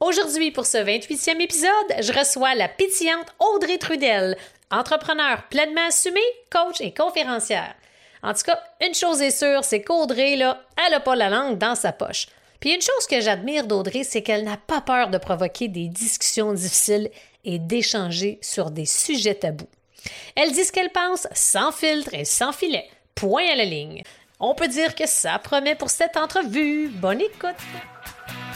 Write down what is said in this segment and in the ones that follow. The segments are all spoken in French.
Aujourd'hui, pour ce 28e épisode, je reçois la pétillante Audrey Trudel, entrepreneur pleinement assumée, coach et conférencière. En tout cas, une chose est sûre, c'est qu'Audrey, là, elle n'a pas la langue dans sa poche. Puis une chose que j'admire d'Audrey, c'est qu'elle n'a pas peur de provoquer des discussions difficiles et d'échanger sur des sujets tabous. Elle dit ce qu'elle pense sans filtre et sans filet. Point à la ligne. On peut dire que ça promet pour cette entrevue. Bonne écoute!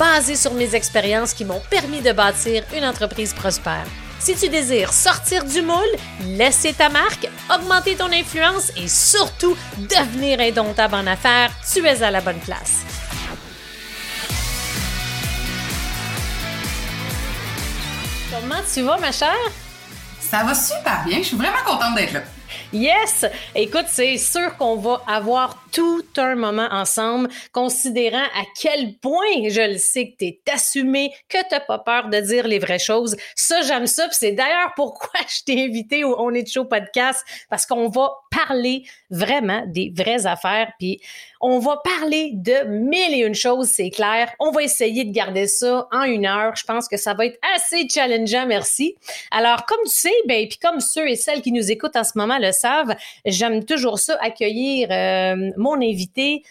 basées sur mes expériences qui m'ont permis de bâtir une entreprise prospère. Si tu désires sortir du moule, laisser ta marque, augmenter ton influence et surtout devenir indomptable en affaires, tu es à la bonne place. Comment tu vas, ma chère? Ça va super bien. Je suis vraiment contente d'être là. Yes! Écoute, c'est sûr qu'on va avoir tout un moment ensemble, considérant à quel point je le sais que tu es assumé, que tu pas peur de dire les vraies choses. Ça, j'aime ça. c'est d'ailleurs pourquoi je t'ai invité au On est chaud podcast, parce qu'on va parler vraiment des vraies affaires. Puis on va parler de mille et une choses, c'est clair. On va essayer de garder ça en une heure. Je pense que ça va être assez challengeant, merci. Alors, comme tu sais, ben, puis comme ceux et celles qui nous écoutent en ce moment le savent, j'aime toujours ça, accueillir euh, mon invité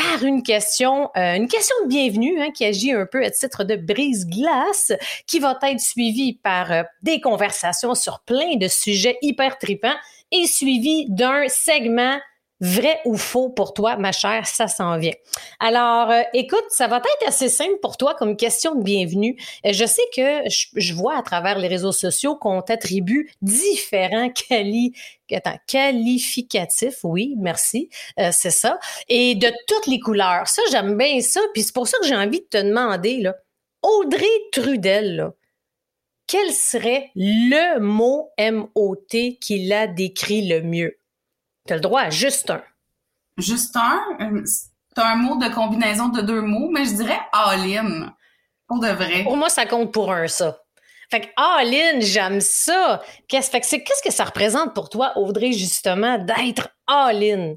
par une question, euh, une question de bienvenue hein, qui agit un peu à titre de brise-glace, qui va être suivie par euh, des conversations sur plein de sujets hyper tripants et suivi d'un segment vrai ou faux pour toi, ma chère, ça s'en vient. Alors, euh, écoute, ça va être assez simple pour toi comme question de bienvenue. Euh, je sais que je, vois à travers les réseaux sociaux qu'on t'attribue différents qualificatifs, oui, merci, euh, c'est ça, et de toutes les couleurs. Ça, j'aime bien ça, puis c'est pour ça que j'ai envie de te demander, Audrey Trudel, quel serait le mot M-O-T qui la décrit le mieux? Tu as le droit à juste un. Juste un? Euh, c'est un mot de combinaison de deux mots, mais je dirais all-in. Pour de vrai. Pour moi, ça compte pour un, ça. Fait que all-in, j'aime ça. Qu'est-ce, fait que qu'est-ce que ça représente pour toi, Audrey, justement, d'être all-in?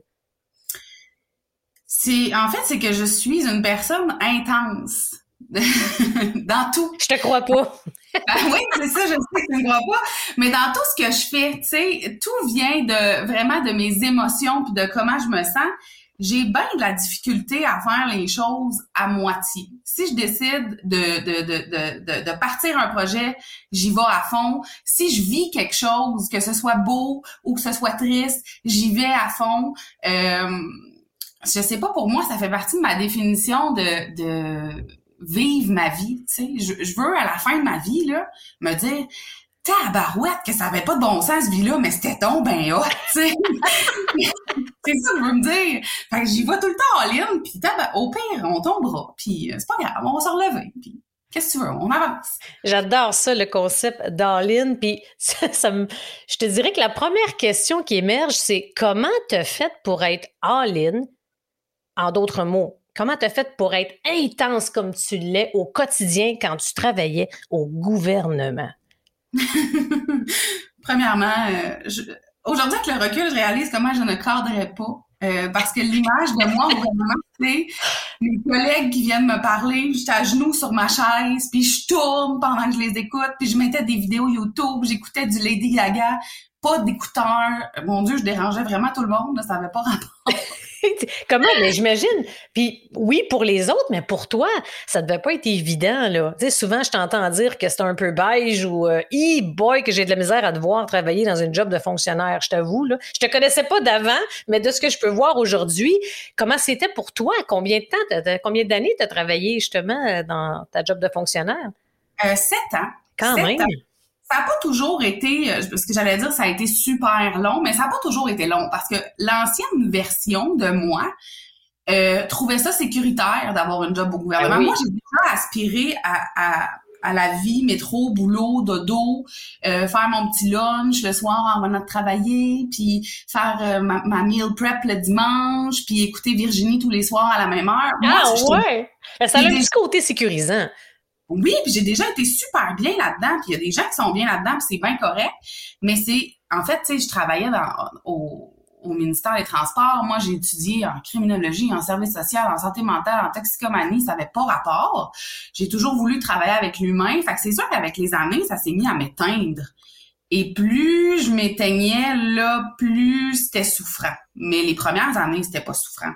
C'est, en fait, c'est que je suis une personne intense. dans tout. Je te crois pas. Ben oui, c'est ça, je sais que tu ne crois pas. Mais dans tout ce que je fais, tu sais, tout vient de vraiment de mes émotions puis de comment je me sens. J'ai bien de la difficulté à faire les choses à moitié. Si je décide de, de, de, de, de partir un projet, j'y vais à fond. Si je vis quelque chose, que ce soit beau ou que ce soit triste, j'y vais à fond. Euh, je sais pas, pour moi, ça fait partie de ma définition de, de vivre ma vie, tu sais. Je, veux, à la fin de ma vie, là, me dire, tabarouette, que ça avait pas de bon sens, cette vie-là, mais c'était ton ben hot, tu sais. c'est ça que je veux me dire. Fait que j'y vais tout le temps en ligne, puis au pire, on tombera, puis euh, c'est pas grave, on va se relever, puis Qu'est-ce que tu veux? On avance. J'adore ça, le concept d'all-in. Puis ça, me... je te dirais que la première question qui émerge, c'est comment te fait pour être all-in? En d'autres mots, Comment tu as fait pour être intense comme tu l'es au quotidien quand tu travaillais au gouvernement? Premièrement, euh, aujourd'hui, avec le recul, je réalise comment je ne cadrais pas. Euh, parce que l'image de moi au gouvernement, c'est mes collègues qui viennent me parler, j'étais à genoux sur ma chaise, puis je tourne pendant que je les écoute, puis je mettais des vidéos YouTube, j'écoutais du Lady Gaga, pas d'écouteurs. Mon Dieu, je dérangeais vraiment tout le monde, ça n'avait pas rapport. Comment? Mais j'imagine. Puis oui, pour les autres, mais pour toi, ça devait pas être évident, là. Tu sais, souvent, je t'entends dire que c'est un peu beige ou euh, boy, que j'ai de la misère à devoir travailler dans une job de fonctionnaire, je t'avoue, là. Je te connaissais pas d'avant, mais de ce que je peux voir aujourd'hui, comment c'était pour toi? Combien de temps, combien d'années tu as travaillé justement dans ta job de fonctionnaire? Euh, sept ans. Quand même ça n'a pas toujours été, euh, ce que j'allais dire, ça a été super long, mais ça n'a pas toujours été long parce que l'ancienne version de moi euh, trouvait ça sécuritaire d'avoir un job au gouvernement. Ben moi, j'ai déjà aspiré à, à la vie, métro, boulot, dodo, euh, faire mon petit lunch le soir en venant de travailler, puis faire euh, ma, meal prep le dimanche, puis écouter Virginie tous les soirs à la même heure. ah ouais! Ça a un petit côté sécurisant. Oui, puis j'ai déjà été super bien là-dedans, puis il y a des gens qui sont bien là-dedans, puis c'est bien correct. Mais c'est, en fait, tu sais, je travaillais au ministère des Transports. Moi, j'ai étudié en criminologie, en service social, en santé mentale, en toxicomanie. Ça n'avait pas rapport. J'ai toujours voulu travailler avec l'humain. Fait que c'est sûr qu'avec les années, ça s'est mis à m'éteindre. Et plus je m'éteignais, là, plus c'était souffrant. Mais les premières années, c'était pas souffrant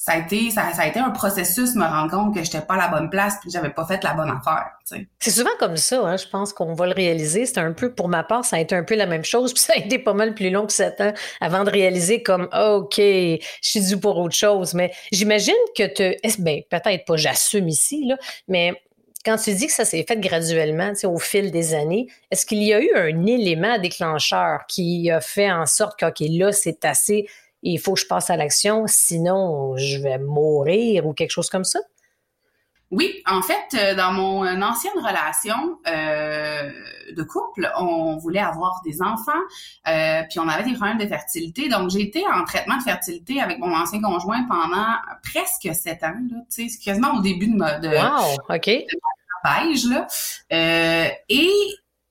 ça a été ça, a été un processus me rendre compte que j'étais pas à la bonne place puis j'avais pas fait la bonne affaire c'est souvent comme ça hein, je pense qu'on va le réaliser. C'est un peu pour ma part ça a été un peu la même chose puis ça a été pas mal plus long que sept ans avant de réaliser comme ok je suis dû pour autre chose mais j'imagine que tu ben peut-être pas j'assume ici là mais quand tu dis que ça s'est fait graduellement, au fil des années, est-ce qu'il y a eu un élément déclencheur qui a fait en sorte que, OK, là, c'est assez, il faut que je passe à l'action, sinon je vais mourir ou quelque chose comme ça? Oui, en fait, euh, dans mon euh, ancienne relation euh, de couple, on voulait avoir des enfants, puis on avait des problèmes de fertilité. Donc, j'ai été en traitement de fertilité avec mon ancien conjoint pendant presque sept ans. Tu sais, quasiment au début de ma de, wow. De là. et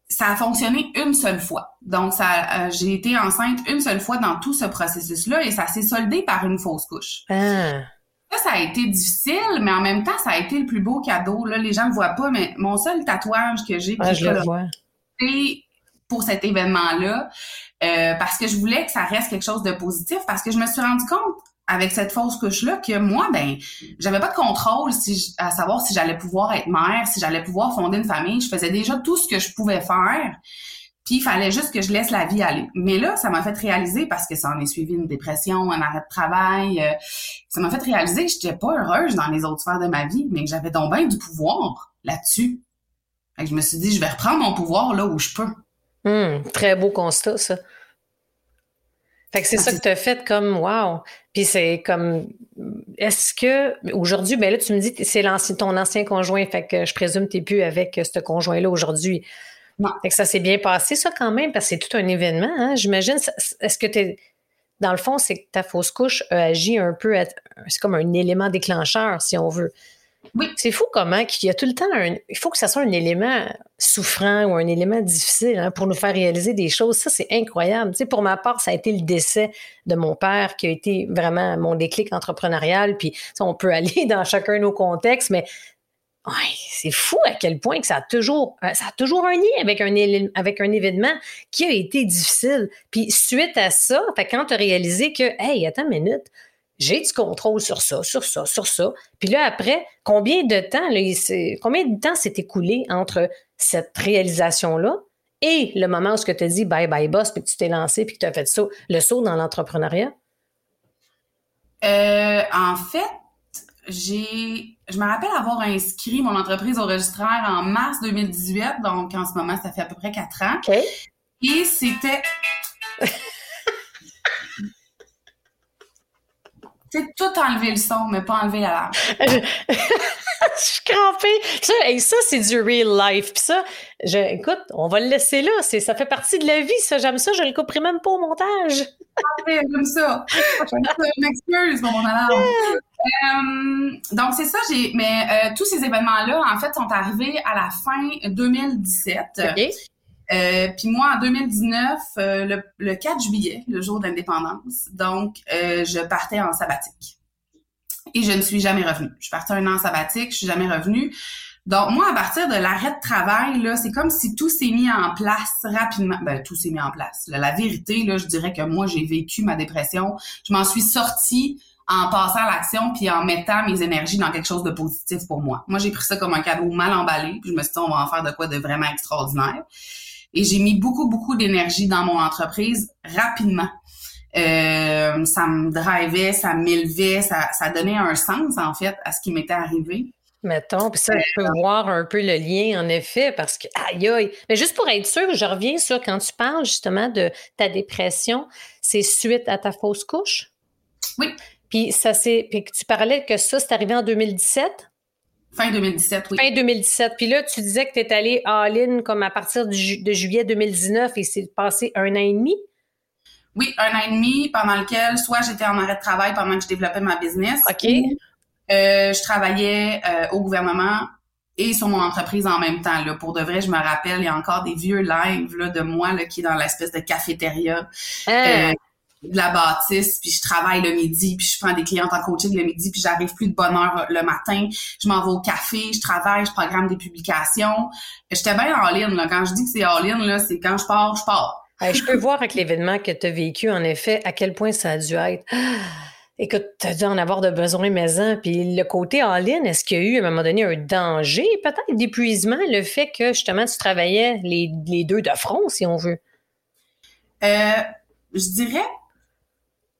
ça a fonctionné une seule fois. Donc, ça, euh, j'ai été enceinte une seule fois dans tout ce processus-là et ça s'est soldé par une fausse couche. Ah. Ça, ça a été difficile, mais en même temps, ça a été le plus beau cadeau. Là, les gens ne voient pas, mais mon seul tatouage que j'ai, ah, c'est pour cet événement-là, euh, parce que je voulais que ça reste quelque chose de positif, parce que je me suis rendu compte avec cette fausse couche-là que moi, ben, j'avais pas de contrôle si à savoir si j'allais pouvoir être mère, si j'allais pouvoir fonder une famille. Je faisais déjà tout ce que je pouvais faire. Puis il fallait juste que je laisse la vie aller. Mais là, ça m'a fait réaliser, parce que ça en est suivi une dépression, un arrêt de travail, euh, ça m'a fait réaliser que j'étais pas heureuse dans les autres sphères de ma vie, mais que j'avais donc bien du pouvoir là-dessus. je me suis dit, je vais reprendre mon pouvoir là où je peux. Hum, très beau constat, ça. Fait que c'est ah, ça que tu as fait comme wow. Puis c'est comme est-ce que aujourd'hui, ben là, tu me dis que c'est ton ancien conjoint, fait que je présume que tu n'es plus avec ce conjoint-là aujourd'hui. Non. Fait que ça s'est bien passé, ça, quand même, parce que c'est tout un événement, hein? J'imagine. Est-ce que tu Dans le fond, c'est que ta fausse couche a agi un peu, c'est comme un élément déclencheur, si on veut. Oui. C'est fou comment il y a tout le temps un. Il faut que ça soit un élément souffrant ou un élément difficile hein, pour nous faire réaliser des choses. Ça, c'est incroyable. Tu sais, pour ma part, ça a été le décès de mon père qui a été vraiment mon déclic entrepreneurial. Puis on peut aller dans chacun de nos contextes, mais c'est fou à quel point que ça a toujours, euh, ça a toujours un lien avec un, avec un événement qui a été difficile. Puis suite à ça, quand tu as réalisé que, hey, attends une minute, j'ai du contrôle sur ça, sur ça, sur ça. Puis là, après, combien de temps, là, combien de temps s'est écoulé entre cette réalisation-là et le moment où tu as dit bye bye boss, puis que tu t'es lancé, puis que tu as fait ça, le saut dans l'entrepreneuriat? Euh, en fait, j'ai, je me rappelle avoir inscrit mon entreprise au registraire en mars 2018, donc en ce moment, ça fait à peu près quatre ans. Et c'était Tu sais, tout enlever le son, mais pas enlever la larme. je suis crampée. Ça, ça c'est du real life. Puis ça, je, écoute, on va le laisser là. C'est, ça fait partie de la vie, ça. J'aime ça. Je le couperai même pas au montage. J'aime ça. J'aime ça. Une excuse pour mon alarme. Euh, donc, c'est ça. J'ai, mais euh, tous ces événements-là, en fait, sont arrivés à la fin 2017. OK. Euh, puis moi, en 2019, euh, le, 4 juillet, le jour d'indépendance, donc euh, je partais en sabbatique. Et je ne suis jamais revenue. Je partais un an en sabbatique, je suis jamais revenue. Donc moi, à partir de l'arrêt de travail, là, c'est comme si tout s'est mis en place rapidement. Ben, tout s'est mis en place. La vérité, là, je dirais que moi, j'ai vécu ma dépression. Je m'en suis sortie en passant à l'action puis en mettant mes énergies dans quelque chose de positif pour moi. Moi, j'ai pris ça comme un cadeau mal emballé, puis je me suis dit, on va en faire de quoi de vraiment extraordinaire. Et j'ai mis beaucoup, beaucoup d'énergie dans mon entreprise rapidement. Euh, ça me drivait, ça m'élevait, ça, ça donnait un sens, en fait, à ce qui m'était arrivé. Mettons, puis ça, je peux voir un peu le lien, en effet, parce que, aïe, aïe. Mais juste pour être sûr, je reviens sur quand tu parles justement de ta dépression, c'est suite à ta fausse couche? Oui. Puis ça c'est, puis tu parlais que ça, c'est arrivé en 2017? Fin 2017, oui. Fin 2017. Puis là, tu disais que tu es allé all-in comme à partir de, juillet 2019 et c'est passé un an et demi? Oui, un an et demi pendant lequel soit j'étais en arrêt de travail pendant que je développais ma business. OK. Euh, je travaillais euh, au gouvernement et sur mon entreprise en même temps. Là. Pour de vrai, je me rappelle, il y a encore des vieux lives là, de moi là, qui est dans l'espèce de cafétéria. Ah. Euh, de la bâtisse, puis je travaille le midi, puis je prends des clientes en coaching le midi, puis j'arrive plus de bonne heure le matin. Je m'en vais au café, je travaille, je programme des publications. J'étais bien en ligne. Là. Quand je dis que c'est en ligne, là, c'est quand je pars, je pars. je peux voir avec l'événement que tu as vécu, en effet, à quel point ça a dû être. Écoute, tu as dû en avoir de besoin maison. Puis le côté en ligne, est-ce qu'il y a eu à un moment donné un danger, peut-être d'épuisement, le fait que justement tu travaillais les, les deux de front, si on veut? Euh, je dirais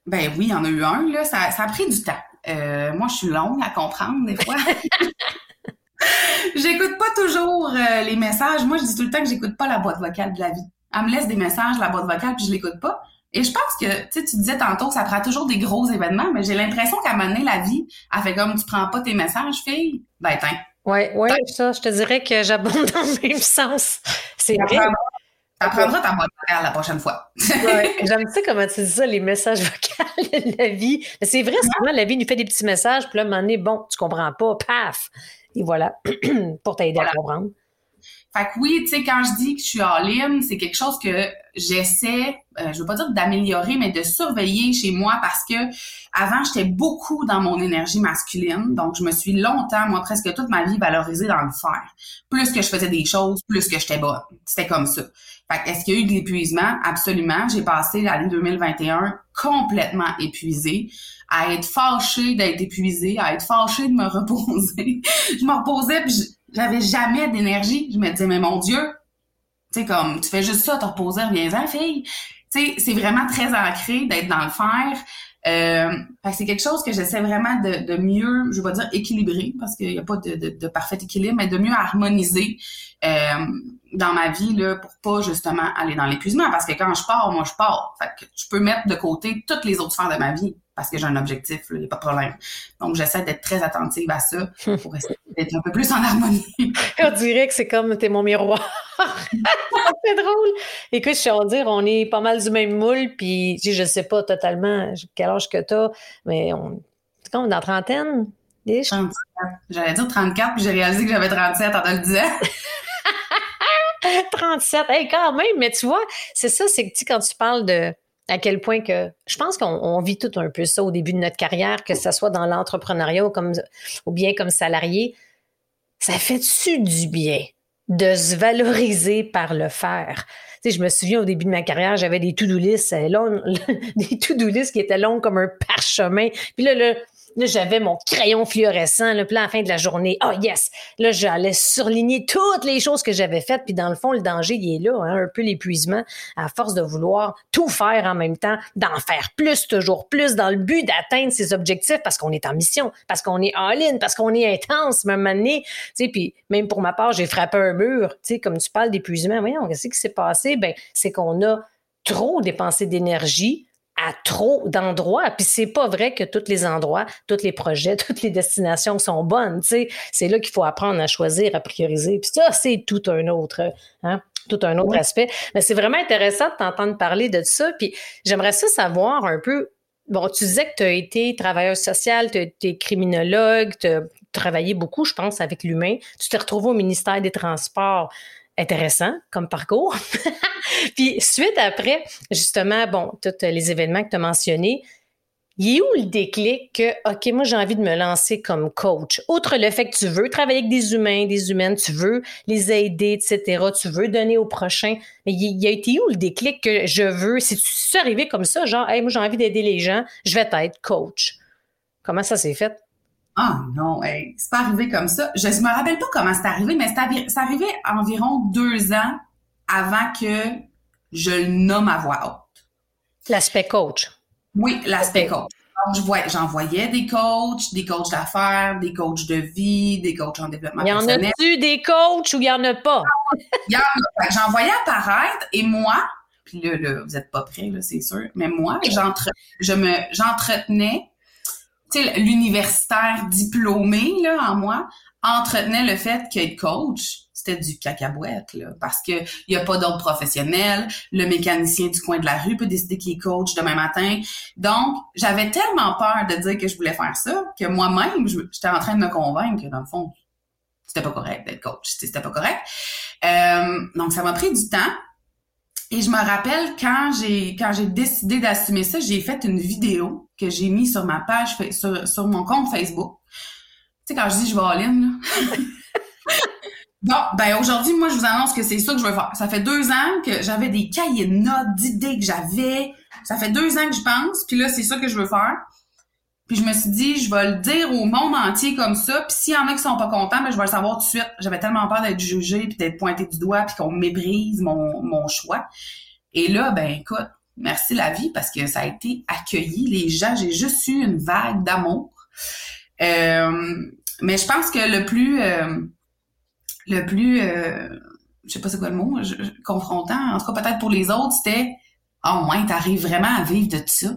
ben oui, il y en a eu un, là. Ça, ça a pris du temps. Euh, moi, je suis longue à comprendre des fois. j'écoute pas toujours euh, les messages. Moi, je dis tout le temps que j'écoute pas la boîte vocale de la vie. Elle me laisse des messages, la boîte vocale, puis je l'écoute pas. Et je pense que, tu sais, tu disais tantôt que ça prend toujours des gros événements, mais j'ai l'impression qu'à un moment donné, la vie, elle fait comme tu prends pas tes messages, fille, ben tiens. Oui, oui, ça, je te dirais que j'abonde dans le même sens. C'est vrai. T'apprendras ta boîte vocale la prochaine fois. ouais, J'aime ça comment tu dis ça, les messages vocaux de la vie. C'est vrai, souvent, la vie nous fait des petits messages, puis là, à un moment donné, bon, tu comprends pas, paf! Et voilà, pour t'aider à comprendre. Fait que oui, tu sais, quand je dis que je suis en ligne, c'est quelque chose que j'essaie, euh, je veux pas dire d'améliorer, mais de surveiller chez moi parce que avant, j'étais beaucoup dans mon énergie masculine. Donc, je me suis longtemps, moi, presque toute ma vie, valorisée dans le faire. Plus que je faisais des choses, plus que j'étais bonne. C'était comme ça. Fait que est-ce qu'il y a eu de l'épuisement? Absolument. J'ai passé l'année 2021 complètement épuisée, à être fâchée d'être épuisée, à être fâchée de me reposer. je me reposais puis j'avais jamais d'énergie. Je me disais, mais mon Dieu, tu sais, comme, tu fais juste ça, te reposer, reviens-en, fille. Tu sais, c'est vraiment très ancré d'être dans le faire. Euh, c'est quelque chose que j'essaie vraiment de, mieux, je vais dire équilibrer, parce qu'il n'y a pas de, de, de, parfait équilibre, mais de mieux harmoniser euh, dans ma vie là, pour pas justement aller dans l'épuisement. Parce que quand je pars, moi je pars. Fait que je peux mettre de côté toutes les autres sphères de ma vie parce que j'ai un objectif, il n'y a pas de problème. Donc, j'essaie d'être très attentive à ça pour essayer d'être un peu plus en harmonie. On dirait que c'est comme t'es mon miroir. c'est drôle. Écoute, je vais dire, on est pas mal du même moule, puis je sais pas totalement quel âge que t'as, mais on, c'est comme dans la trentaine. J'allais dire 34, puis j'ai réalisé que j'avais 37 en te le disant. 37, hey, quand même, mais tu vois, c'est ça, c'est que quand tu parles de à quel point que je pense qu'on vit tout un peu ça au début de notre carrière, que ce soit dans l'entrepreneuriat ou bien comme salarié. Ça fait-tu du bien de se valoriser par le faire? Tu sais, je me souviens au début de ma carrière, j'avais des to-do lists, euh, des to-do lists qui étaient longs comme un parchemin. Puis là, là Là, j'avais mon crayon fluorescent, le plan à la fin de la journée. Oh yes! Là, j'allais surligner toutes les choses que j'avais faites. Puis dans le fond, le danger, il est là, hein, un peu l'épuisement, à force de vouloir tout faire en même temps, d'en faire plus, toujours plus, dans le but d'atteindre ses objectifs parce qu'on est en mission, parce qu'on est en ligne, parce qu'on est intense, même année. Tu sais, puis même pour ma part, j'ai frappé un mur. Tu comme tu parles d'épuisement, voyons, qu'est-ce qui s'est passé? Ben, c'est qu'on a trop dépensé d'énergie à trop d'endroits. Puis c'est pas vrai que tous les endroits, tous les projets, toutes les destinations sont bonnes. C'est là qu'il faut apprendre à choisir, à prioriser. Puis ça, c'est tout un autre, hein, tout un autre aspect. Mais c'est vraiment intéressant de t'entendre parler de ça. Puis j'aimerais ça savoir un peu. Bon, tu disais que tu as été travailleur social, tu as été criminologue, tu as travaillé beaucoup, je pense, avec l'humain. Tu t'es retrouvé au ministère des Transports intéressant comme parcours. Puis suite après, justement, bon, tous les événements que tu as mentionnés, il est où le déclic que, OK, moi, j'ai envie de me lancer comme coach? Outre le fait que tu veux travailler avec des humains, des humaines, tu veux les aider, etc., tu veux donner au prochain, mais il, y a été où le déclic que je veux? Si tu es arrivé comme ça, genre, hey, moi, j'ai envie d'aider les gens, je vais être coach. Comment ça s'est fait? Ah non, c'est pas arrivé comme ça. Je me rappelle pas comment c'est arrivé, mais c'est arrivé environ deux ans avant que je le nomme à voix haute. L'aspect coach. Oui, l'aspect coach. J'envoyais des coachs, des coachs d'affaires, des coachs de vie, des coachs en développement personnel. Y en a-tu des coachs ou il y en a pas? Il y en a. J'envoyais apparaître et moi, puis là, vous êtes pas prêts, c'est sûr, mais moi, je me, j'entretenais l'universitaire diplômé, là, en moi, entretenait le fait qu'être coach, c'était du cacahuète, là, parce que il y a pas d'autres professionnels. Le mécanicien du coin de la rue peut décider qu'il est coach demain matin. Donc, j'avais tellement peur de dire que je voulais faire ça que moi-même, j'étais en train de me convaincre que dans le fond, c'était pas correct d'être coach, c'était pas correct. Euh, donc, ça m'a pris du temps. Et je me rappelle quand j'ai quand j'ai décidé d'assumer ça, j'ai fait une vidéo que j'ai mis sur ma page sur, sur mon compte Facebook. Tu sais quand je dis je vais en ligne, là. Bon, ben aujourd'hui, moi, je vous annonce que c'est ça que je veux faire. Ça fait deux ans que j'avais des cahiers de notes, d'idées que j'avais. Ça fait deux ans que je pense, puis là, c'est ça que je veux faire. Puis je me suis dit, je vais le dire au monde entier comme ça. Puis s'il y en a qui sont pas contents, ben je vais le savoir tout de suite. J'avais tellement peur d'être jugée, puis d'être pointée du doigt, puis qu'on méprise mon, mon choix. Et là, ben écoute, merci la vie, parce que ça a été accueilli. Les gens, j'ai juste eu une vague d'amour. Euh, mais je pense que le plus... Euh, le plus, euh, je sais pas c'est quoi le mot, confrontant, en tout cas peut-être pour les autres, c'était « Oh, moins, t'arrives vraiment à vivre de ça? »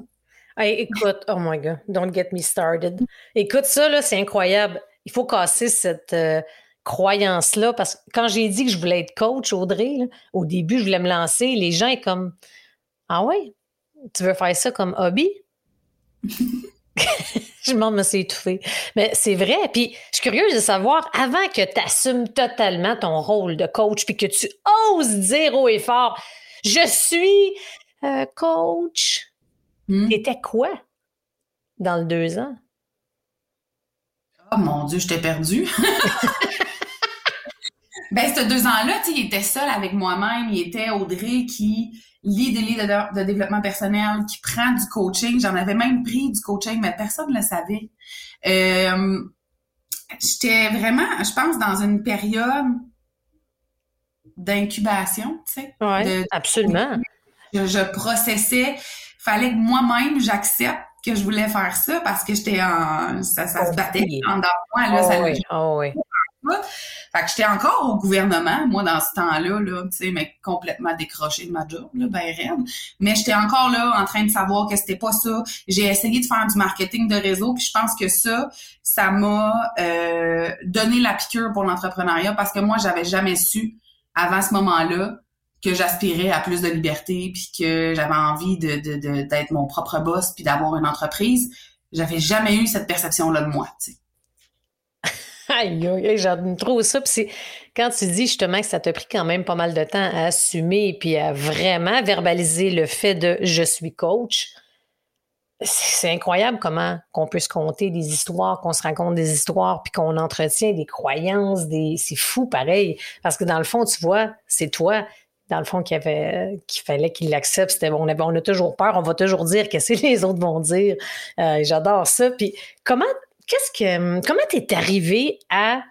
écoute, oh my God, don't get me started. Écoute, ça, là, c'est incroyable. Il faut casser cette euh, croyance-là parce que quand j'ai dit que je voulais être coach, Audrey, au début, je voulais me lancer, les gens sont comme Ah ouais, tu veux faire ça comme hobby? je demande me suis étouffée. Mais c'est vrai. Puis je suis curieuse de savoir, avant que tu assumes totalement ton rôle de coach, puis que tu oses dire haut et fort, je suis euh, coach, hmm? t'étais quoi dans le deux ans? Oh mon Dieu, je t'ai perdu. ben, ces deux ans-là, il était seul avec moi-même. Il était Audrey qui lit des livres de, développement personnel, qui prend du coaching. J'en avais même pris du coaching, mais personne ne le savait. Euh, J'étais vraiment, je pense, dans une période d'incubation, tu sais. Oui, absolument. Je, je processais. Fallait que moi-même, j'accepte que je voulais faire ça parce que j'étais en... Ça, ça se battait en moi, là. Oh ça oui, oh oui. Fait que j'étais encore au gouvernement, moi, dans ce temps-là, là, tu sais, mais complètement décroché de ma job, là, ben raide. Mais j'étais encore là en train de savoir que c'était pas ça. J'ai essayé de faire du marketing de réseau, puis je pense que ça, ça m'a euh, donné la piqûre pour l'entrepreneuriat parce que moi, j'avais jamais su, avant ce moment-là, que j'aspirais à plus de liberté, puis que j'avais envie de, d'être mon propre boss, puis d'avoir une entreprise. J'avais jamais eu cette perception-là de moi, tu sais. Aïe, j'aime trop ça. Puis quand tu dis justement que ça t'a pris quand même pas mal de temps à assumer puis à vraiment verbaliser le fait de je suis coach, c'est incroyable comment qu'on peut se conter des histoires, qu'on se raconte des histoires, puis qu'on entretient des croyances, des... c'est fou pareil. Parce que dans le fond, tu vois, c'est toi, dans le fond, qu'il fallait qu'il l'accepte. C'était, on, on a toujours peur, on va toujours dire qu'est-ce que les autres vont dire. Euh, j'adore ça. Puis comment qu'est-ce que, comment t'es arrivé à,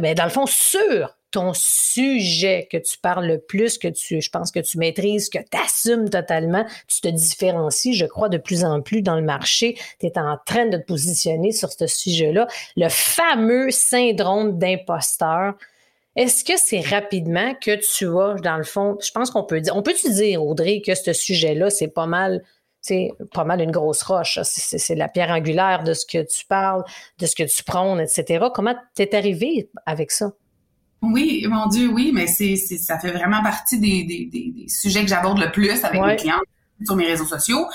ben, dans le fond, sur ton sujet que tu parles le plus, que tu, je pense que tu maîtrises, que tu assumes totalement, tu te différencies, je crois, de plus en plus dans le marché. Tu es en train de te positionner sur ce sujet-là. Le fameux syndrome d'imposteur. Est-ce que c'est rapidement que tu as, dans le fond, je pense qu'on peut dire, on peut-tu dire, Audrey, que ce sujet-là, c'est pas mal c'est pas mal une grosse roche. C'est la pierre angulaire de ce que tu parles, de ce que tu prônes, etc. Comment t'es arrivé avec ça? Oui, mon Dieu, oui, mais c'est, ça fait vraiment partie des, des, des, sujets que j'aborde le plus avec mes clients sur mes réseaux sociaux.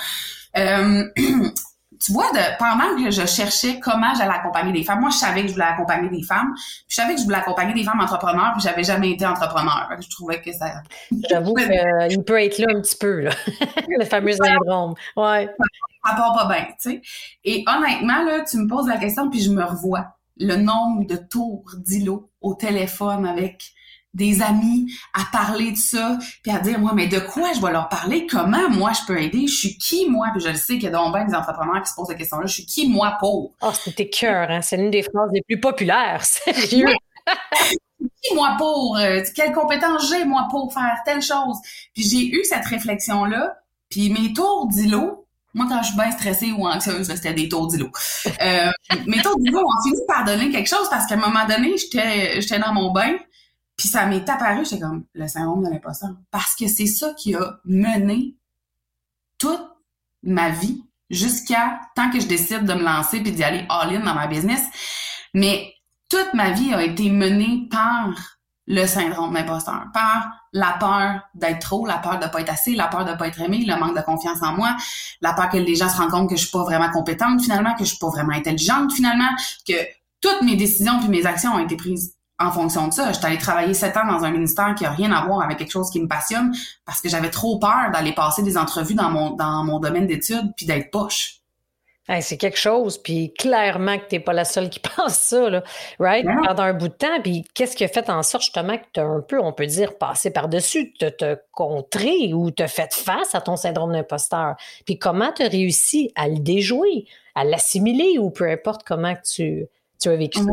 Euh, tu vois, de, pendant que je cherchais comment j'allais accompagner des femmes, moi, je savais que je voulais accompagner des femmes, puis je savais que je voulais accompagner des femmes entrepreneurs, puis j'avais jamais été entrepreneur. Je trouvais que ça... J'avoue qu'il peut être là un petit peu, là. le fameux syndrome. Ouais. Ça part pas bien, tu sais. Et honnêtement, là, tu me poses la question, puis je me revois. Le nombre de tours d'îlots au téléphone avec des amis à parler de ça, puis à dire moi mais de quoi je vais leur parler, comment moi je peux aider, je suis qui moi, puis je le sais qu'il y a donc bien des entrepreneurs qui se posent cette question-là, je suis qui moi pour? Oh c'était cœur, hein? c'est l'une des phrases les plus populaires, sérieux. qui moi pour, euh, quelles compétences j'ai moi pour faire telle chose? Puis j'ai eu cette réflexion là, puis mes tours d'îlot, moi, quand je suis bien stressée ou anxieuse, c'était des tours d'îlot. Euh, mes tours d'îlot ont fini par donner quelque chose parce qu'à un moment donné, j'étais, j'étais dans mon bain, puis ça m'est apparu, j'étais comme le syndrome de l'imposteur. Parce que c'est ça qui a mené toute ma vie jusqu'à tant que je décide de me lancer puis d'y aller all-in dans ma business. Mais toute ma vie a été menée par le syndrome d'imposteur, par la peur d'être trop, la peur de pas être assez, la peur de pas être aimé, le manque de confiance en moi, la peur que les gens se rendent compte que je suis pas vraiment compétente finalement, que je suis pas vraiment intelligente finalement, que toutes mes décisions puis mes actions ont été prises en fonction de ça. J'étais allée travailler sept ans dans un ministère qui a rien à voir avec quelque chose qui me passionne parce que j'avais trop peur d'aller passer des entrevues dans mon, dans mon domaine d'études puis d'être poche. c'est quelque chose, puis clairement que tu n'es pas la seule qui pense ça, là, right? Pendant un bout de temps, puis qu'est-ce qui a fait en sorte justement que tu as un peu, on peut dire, passé par-dessus, te, te contrer ou te fait face à ton syndrome d'imposteur? Puis comment tu as réussi à le déjouer, à l'assimiler ou peu importe comment tu, tu as vécu ça?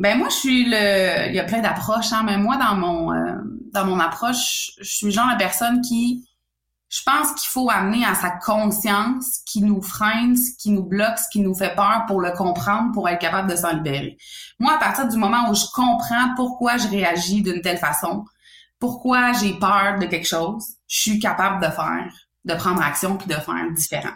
Ben moi, je suis le. Il y a plein d'approches, hein, mais moi, dans mon euh, dans mon approche, je suis genre de personne qui. Je pense qu'il faut amener à sa conscience ce qui nous freine, ce qui nous bloque, ce qui nous fait peur pour le comprendre, pour être capable de s'en libérer. Moi, à partir du moment où je comprends pourquoi je réagis d'une telle façon, pourquoi j'ai peur de quelque chose, je suis capable de faire de prendre action puis de faire différent.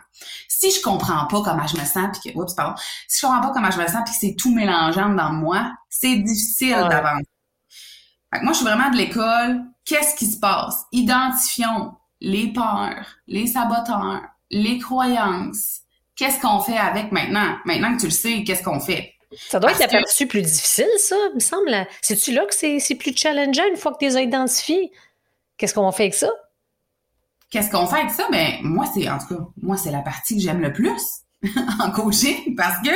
Si je comprends pas comment je me sens puis que oups pardon, si je comprends pas comment je me sens puis que c'est tout mélangeant dans moi, c'est difficile d'avancer. moi je suis vraiment de l'école, qu'est-ce qui se passe? Identifions les peurs, les saboteurs, les croyances. Qu'est-ce qu'on fait avec maintenant? Maintenant que tu le sais, qu'est-ce qu'on fait? Ça doit être aperçu plus difficile, ça, me semble. C'est-tu là que c'est plus challengeant une fois que tu les as identifiés? Qu'est-ce qu'on fait avec ça? Qu'est-ce qu'on fait avec ça? Ben, moi, c'est, en tout cas, moi, c'est la partie que j'aime le plus en coaching parce que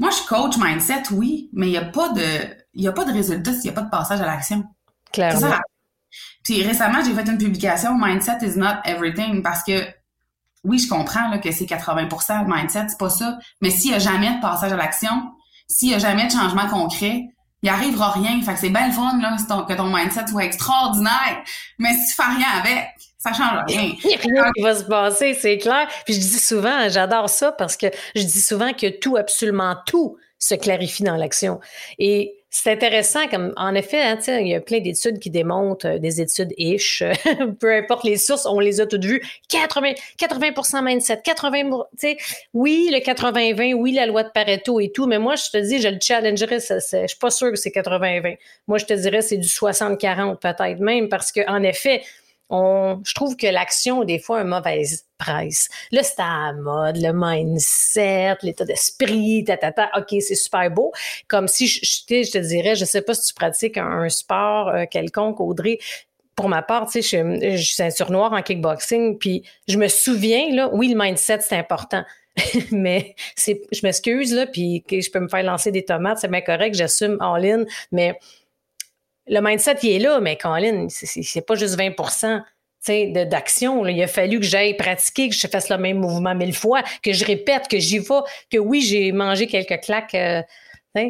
moi, je coach mindset, oui, mais il n'y a pas de, il a pas de résultat s'il n'y a pas de passage à l'action. Clairement. Puis récemment, j'ai fait une publication Mindset is not everything parce que oui, je comprends là, que c'est 80 le mindset, c'est pas ça. Mais s'il n'y a jamais de passage à l'action, s'il n'y a jamais de changement concret, il arrivera rien. Fait que c'est belle fun là, que ton mindset soit extraordinaire, mais si tu fais rien avec, ça change rien. Il n'y a rien qui va se passer, c'est clair. Puis je dis souvent, j'adore ça parce que je dis souvent que tout, absolument tout, se clarifie dans l'action. Et c'est intéressant, comme en effet, hein, il y a plein d'études qui démontrent, euh, des études ish, peu importe les sources, on les a toutes vues. 80, 80 mindset, 80, oui, le 80-20, oui, la loi de Pareto et tout, mais moi, je te dis, je le challengerais, je suis pas sûr que c'est 80-20. Moi, je te dirais, c'est du 60-40 peut-être même, parce que en effet, je trouve que l'action, des fois, a une mauvaise presse. Là, c'est à mode, le mindset, l'état d'esprit, ta. OK, c'est super beau. Comme si, je, je, te dirais, je sais pas si tu pratiques un, sport euh, quelconque, Audrey, pour ma part, tu sais, je, je suis ceinture noire en kickboxing, puis je me souviens, là, oui, le mindset, c'est important. mais c'est, je m'excuse, là, puis je peux me faire lancer des tomates, c'est bien correct, j'assume en ligne, mais le mindset, il est là, mais Colin, c'est pas juste 20% d'action. Il a fallu que j'aille pratiquer, que je fasse le même mouvement mille fois, que je répète, que j'y vais, que oui, j'ai mangé quelques claques. Euh,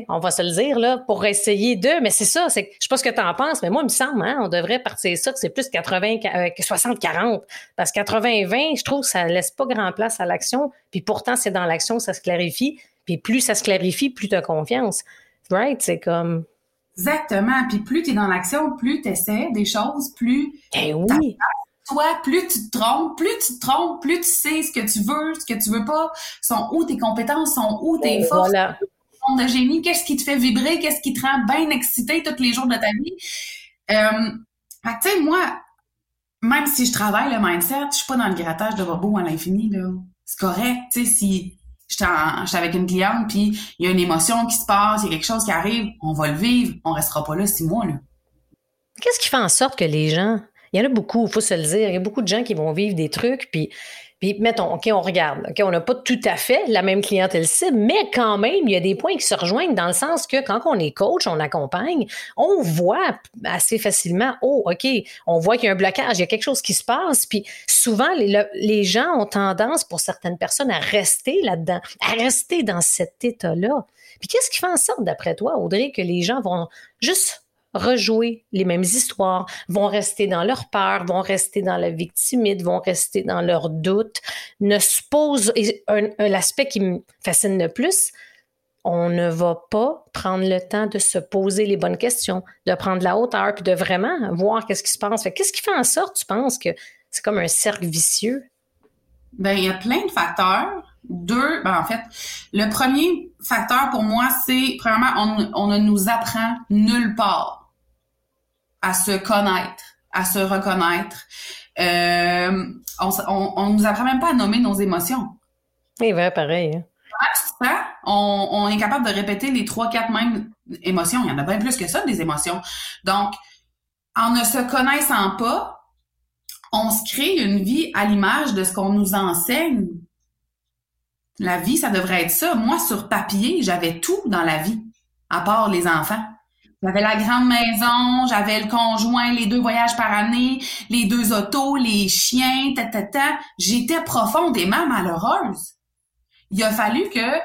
on va se le dire, là, pour essayer de. Mais c'est ça, c'est, je sais pas ce que tu en penses, mais moi, il me semble, hein, on devrait partir ça, que c'est plus 80, 60-40. Euh, Parce que 80-20, je trouve ça laisse pas grand place à l'action. Puis pourtant, c'est dans l'action, ça se clarifie. Puis plus ça se clarifie, plus tu as confiance. Right? C'est comme. Exactement. Puis plus tu es dans l'action, plus tu essaies des choses, plus eh oui. toi, plus tu te trompes, plus tu te trompes, plus tu sais ce que tu veux, ce que tu veux pas, sont où tes compétences, sont où tes forces, voilà. de génie, qu'est-ce qui te fait vibrer, qu'est-ce qui te rend bien excité tous les jours de ta vie? Euh, tu sais, moi, même si je travaille le mindset, je suis pas dans le grattage de robots à l'infini, là. C'est correct, tu sais, si j'étais avec une cliente, puis il y a une émotion qui se passe, il y a quelque chose qui arrive, on va le vivre, on restera pas là six mois. Là. Qu'est-ce qui fait en sorte que les gens, il y en a beaucoup, il faut se le dire, il y a beaucoup de gens qui vont vivre des trucs, puis mettons, OK, on regarde. OK, on n'a pas tout à fait la même clientèle cible, mais quand même, il y a des points qui se rejoignent dans le sens que quand on est coach, on accompagne, on voit assez facilement, oh, OK, on voit qu'il y a un blocage, il y a quelque chose qui se passe. Puis souvent, les, les gens ont tendance, pour certaines personnes, à rester là-dedans, à rester dans cet état-là. Puis qu'est-ce qui fait en sorte, d'après toi, Audrey, que les gens vont juste rejouer les mêmes histoires, vont rester dans leur peur, vont rester dans la victimite, vont rester dans leurs doutes, ne se posent, l'aspect qui me fascine le plus, on ne va pas prendre le temps de se poser les bonnes questions, de prendre la hauteur, puis de vraiment voir qu'est-ce qui se passe. Qu'est-ce qui fait en sorte, tu penses, que c'est comme un cercle vicieux? Ben, il y a plein de facteurs. Deux, ben en fait, le premier facteur pour moi, c'est premièrement, on ne nous apprend nulle part à se connaître, à se reconnaître. Euh, on, on, on nous apprend même pas à nommer nos émotions. C'est vrai, pareil. Hein? On, on, est capable de répéter les trois, quatre mêmes émotions. Il y en a bien plus que ça, des émotions. Donc, en ne se connaissant pas, on se crée une vie à l'image de ce qu'on nous enseigne. La vie, ça devrait être ça. Moi, sur papier, j'avais tout dans la vie, à part les enfants. J'avais la grande maison, j'avais le conjoint, les deux voyages par année, les deux autos, les chiens, ta, ta, ta. J'étais profondément malheureuse. Il a fallu que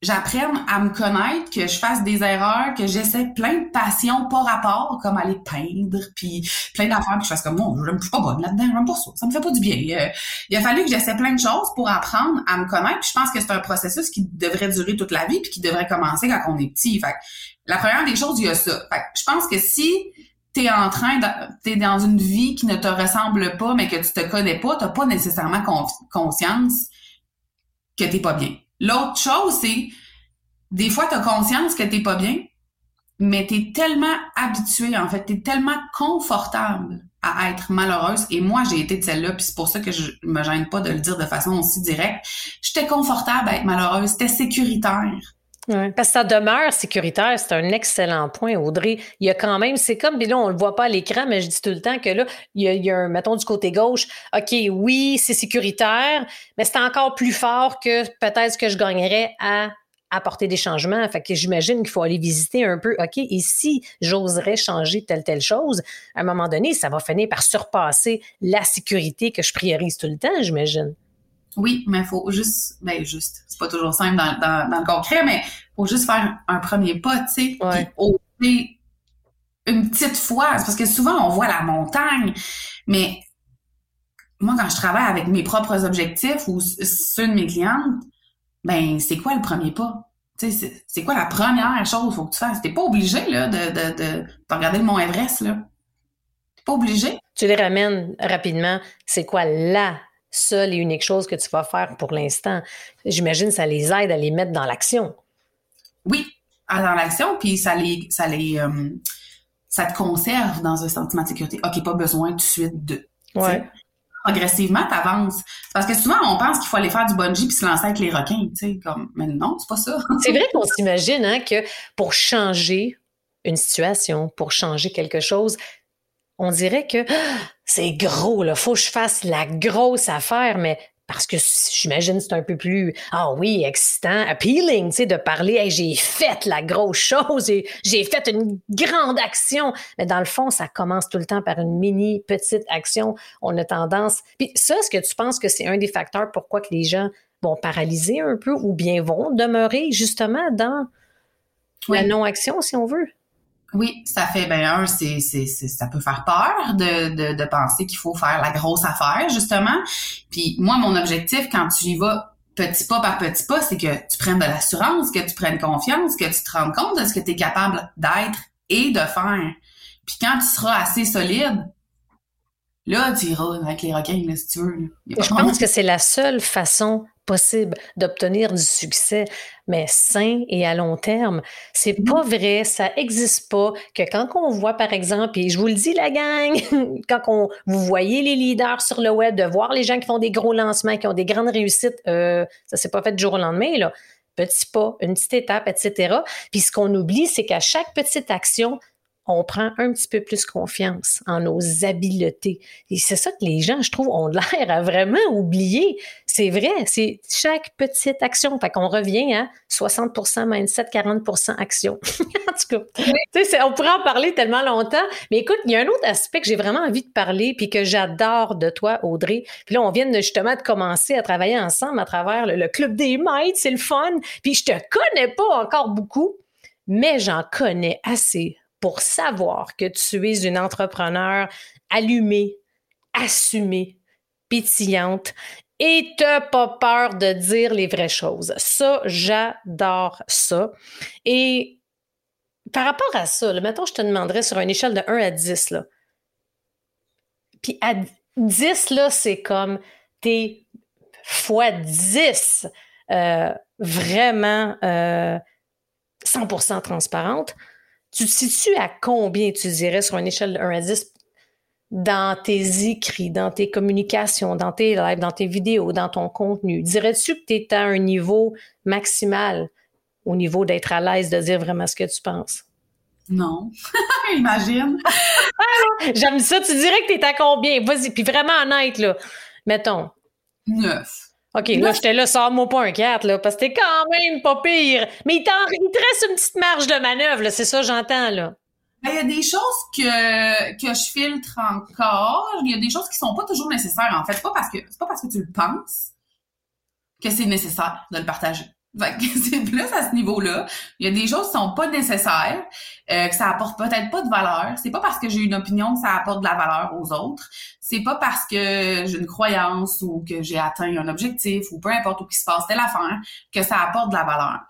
j'apprenne à me connaître, que je fasse des erreurs, que j'essaie plein de passions par rapport, comme aller peindre, puis plein d'affaires, puis je fasse comme moi, je suis pas bonne là-dedans, j'aime pas ça, ça me fait pas du bien. Euh, il a fallu que j'essaie plein de choses pour apprendre à me connaître, puis je pense que c'est un processus qui devrait durer toute la vie, puis qui devrait commencer quand on est petit. Fait la première des choses, il y a ça. Fait je pense que si t'es en train de, t'es dans une vie qui ne te ressemble pas, mais que tu te connais pas, t'as pas nécessairement conscience que t'es pas bien. L'autre chose, c'est des fois, tu as conscience que t'es pas bien, mais tu es tellement habitué, en fait, tu tellement confortable à être malheureuse. Et moi, j'ai été de celle-là, puis c'est pour ça que je me gêne pas de le dire de façon aussi directe. J'étais confortable à être malheureuse, c'était sécuritaire. Parce que ça demeure sécuritaire, c'est un excellent point, Audrey. Il y a quand même, c'est comme, là, on le voit pas à l'écran, mais je dis tout le temps que là, il y a, il y a un, mettons, du côté gauche, OK, oui, c'est sécuritaire, mais c'est encore plus fort que peut-être ce que je gagnerais à apporter des changements. Fait que j'imagine qu'il faut aller visiter un peu, OK, et si j'oserais changer telle, telle chose, à un moment donné, ça va finir par surpasser la sécurité que je priorise tout le temps, j'imagine. Oui, mais il faut juste, ben juste, c'est pas toujours simple dans, dans, dans le concret, mais faut juste faire un premier pas, tu sais, ouais. une petite fois. parce que souvent on voit la montagne, mais moi quand je travaille avec mes propres objectifs ou ceux de mes clientes, ben c'est quoi le premier pas? Tu sais, c'est quoi la première chose qu'il faut que tu fasses? T'es pas obligé là, de, de, de, de regarder le mont Everest. là. T'es pas obligé. Tu les ramènes rapidement. C'est quoi la seule et unique chose que tu vas faire pour l'instant. J'imagine que ça les aide à les mettre dans l'action. Oui, dans l'action, puis ça les, ça les, euh, ça te conserve dans un sentiment de sécurité. OK, pas besoin tout de suite de. Ouais. Progressivement, t'avances. Parce que souvent, on pense qu'il faut aller faire du bungee puis se lancer avec les requins, tu sais, comme, mais non, c'est pas ça. c'est vrai qu'on s'imagine, hein, que pour changer une situation, pour changer quelque chose, on dirait que c'est gros, là, faut que je fasse la grosse affaire, mais parce que j'imagine c'est un peu plus, ah oui, excitant, appealing, tu sais, de parler, j'ai fait la grosse chose, j'ai fait une grande action. Mais dans le fond, ça commence tout le temps par une mini petite action. On a tendance. Puis ça, est-ce que tu penses que c'est un des facteurs pourquoi que les gens vont paralyser un peu ou bien vont demeurer justement dans la non-action, si on veut? Oui, ça fait ben un, c'est, c'est, ça peut faire peur de, de, penser qu'il faut faire la grosse affaire, justement. Puis moi, mon objectif, quand tu y vas petit pas par petit pas, c'est que tu prennes de l'assurance, que tu prennes confiance, que tu te rendes compte de ce que tu es capable d'être et de faire. Puis quand tu seras assez solide, là, tu iras avec les requins, là, si tu veux. Je pense que c'est la seule façon possible d'obtenir du succès, mais sain et à long terme. C'est mm-hmm. pas vrai, ça existe pas que quand on voit, par exemple, et je vous le dis, la gang, quand on, vous voyez les leaders sur le web, de voir les gens qui font des gros lancements, qui ont des grandes réussites, euh, ça s'est pas fait du jour au lendemain, là. Petit pas, une petite étape, etc. Puis ce qu'on oublie, c'est qu'à chaque petite action, on prend un petit peu plus confiance en nos habiletés. Et c'est ça que les gens, je trouve, ont l'air à vraiment oublier. C'est vrai, c'est chaque petite action. Fait qu'on revient à 60% mindset, 40% action. en tout cas, on pourrait en parler tellement longtemps. Mais écoute, il y a un autre aspect que j'ai vraiment envie de parler puis que j'adore de toi, Audrey. Puis là, on vient justement de commencer à travailler ensemble à travers le, le Club des maîtres. C'est le fun. Puis je te connais pas encore beaucoup, mais j'en connais assez pour savoir que tu es une entrepreneur allumée, assumée, pétillante et t'as pas peur de dire les vraies choses. Ça, j'adore ça. Et par rapport à ça, là, mettons, je te demanderais sur une échelle de 1 à 10, là. Puis à 10, là, c'est comme t'es fois 10 euh, vraiment 100% transparente, tu te situes à combien, tu dirais, sur une échelle de 1 à 10 dans tes écrits, dans tes communications, dans tes lives, dans tes vidéos, dans ton contenu? Dirais-tu que tu es à un niveau maximal au niveau d'être à l'aise de dire vraiment ce que tu penses? Non. Imagine. J'aime ça. Tu dirais que tu es à combien? Vas-y. Puis vraiment honnête, là. Mettons. Neuf. OK, là, j'étais là, sors-moi pas un 4, là, parce que t'es quand même pas pire. Mais il, il te reste une petite marge de manœuvre, là, c'est ça, j'entends, là. Ben, il y a des choses que, que je filtre encore. Il y a des choses qui sont pas toujours nécessaires, en fait. C'est pas parce que, c'est pas parce que tu le penses que c'est nécessaire de le partager. c'est plus à ce niveau-là. Il y a des choses qui sont pas nécessaires, euh, que ça apporte peut-être pas de valeur. C'est pas parce que j'ai une opinion que ça apporte de la valeur aux autres. C'est pas parce que j'ai une croyance ou que j'ai atteint un objectif ou peu importe où qui se passe telle affaire que ça apporte de la valeur.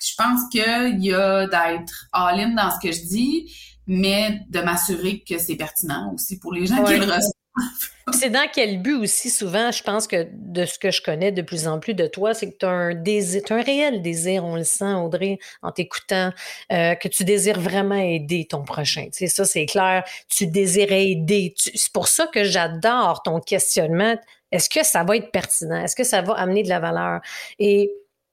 je pense qu'il y a d'être all-in dans ce que je dis, mais de m'assurer que c'est pertinent aussi pour les gens qui le reçoivent. c'est dans quel but aussi, souvent, je pense que de ce que je connais de plus en plus de toi, c'est que tu as un désir, as un réel désir, on le sent, Audrey, en t'écoutant, euh, que tu désires vraiment aider ton prochain. Tu sais, ça, c'est clair. Tu désires aider. C'est pour ça que j'adore ton questionnement. Est-ce que ça va être pertinent? Est-ce que ça va amener de la valeur? Et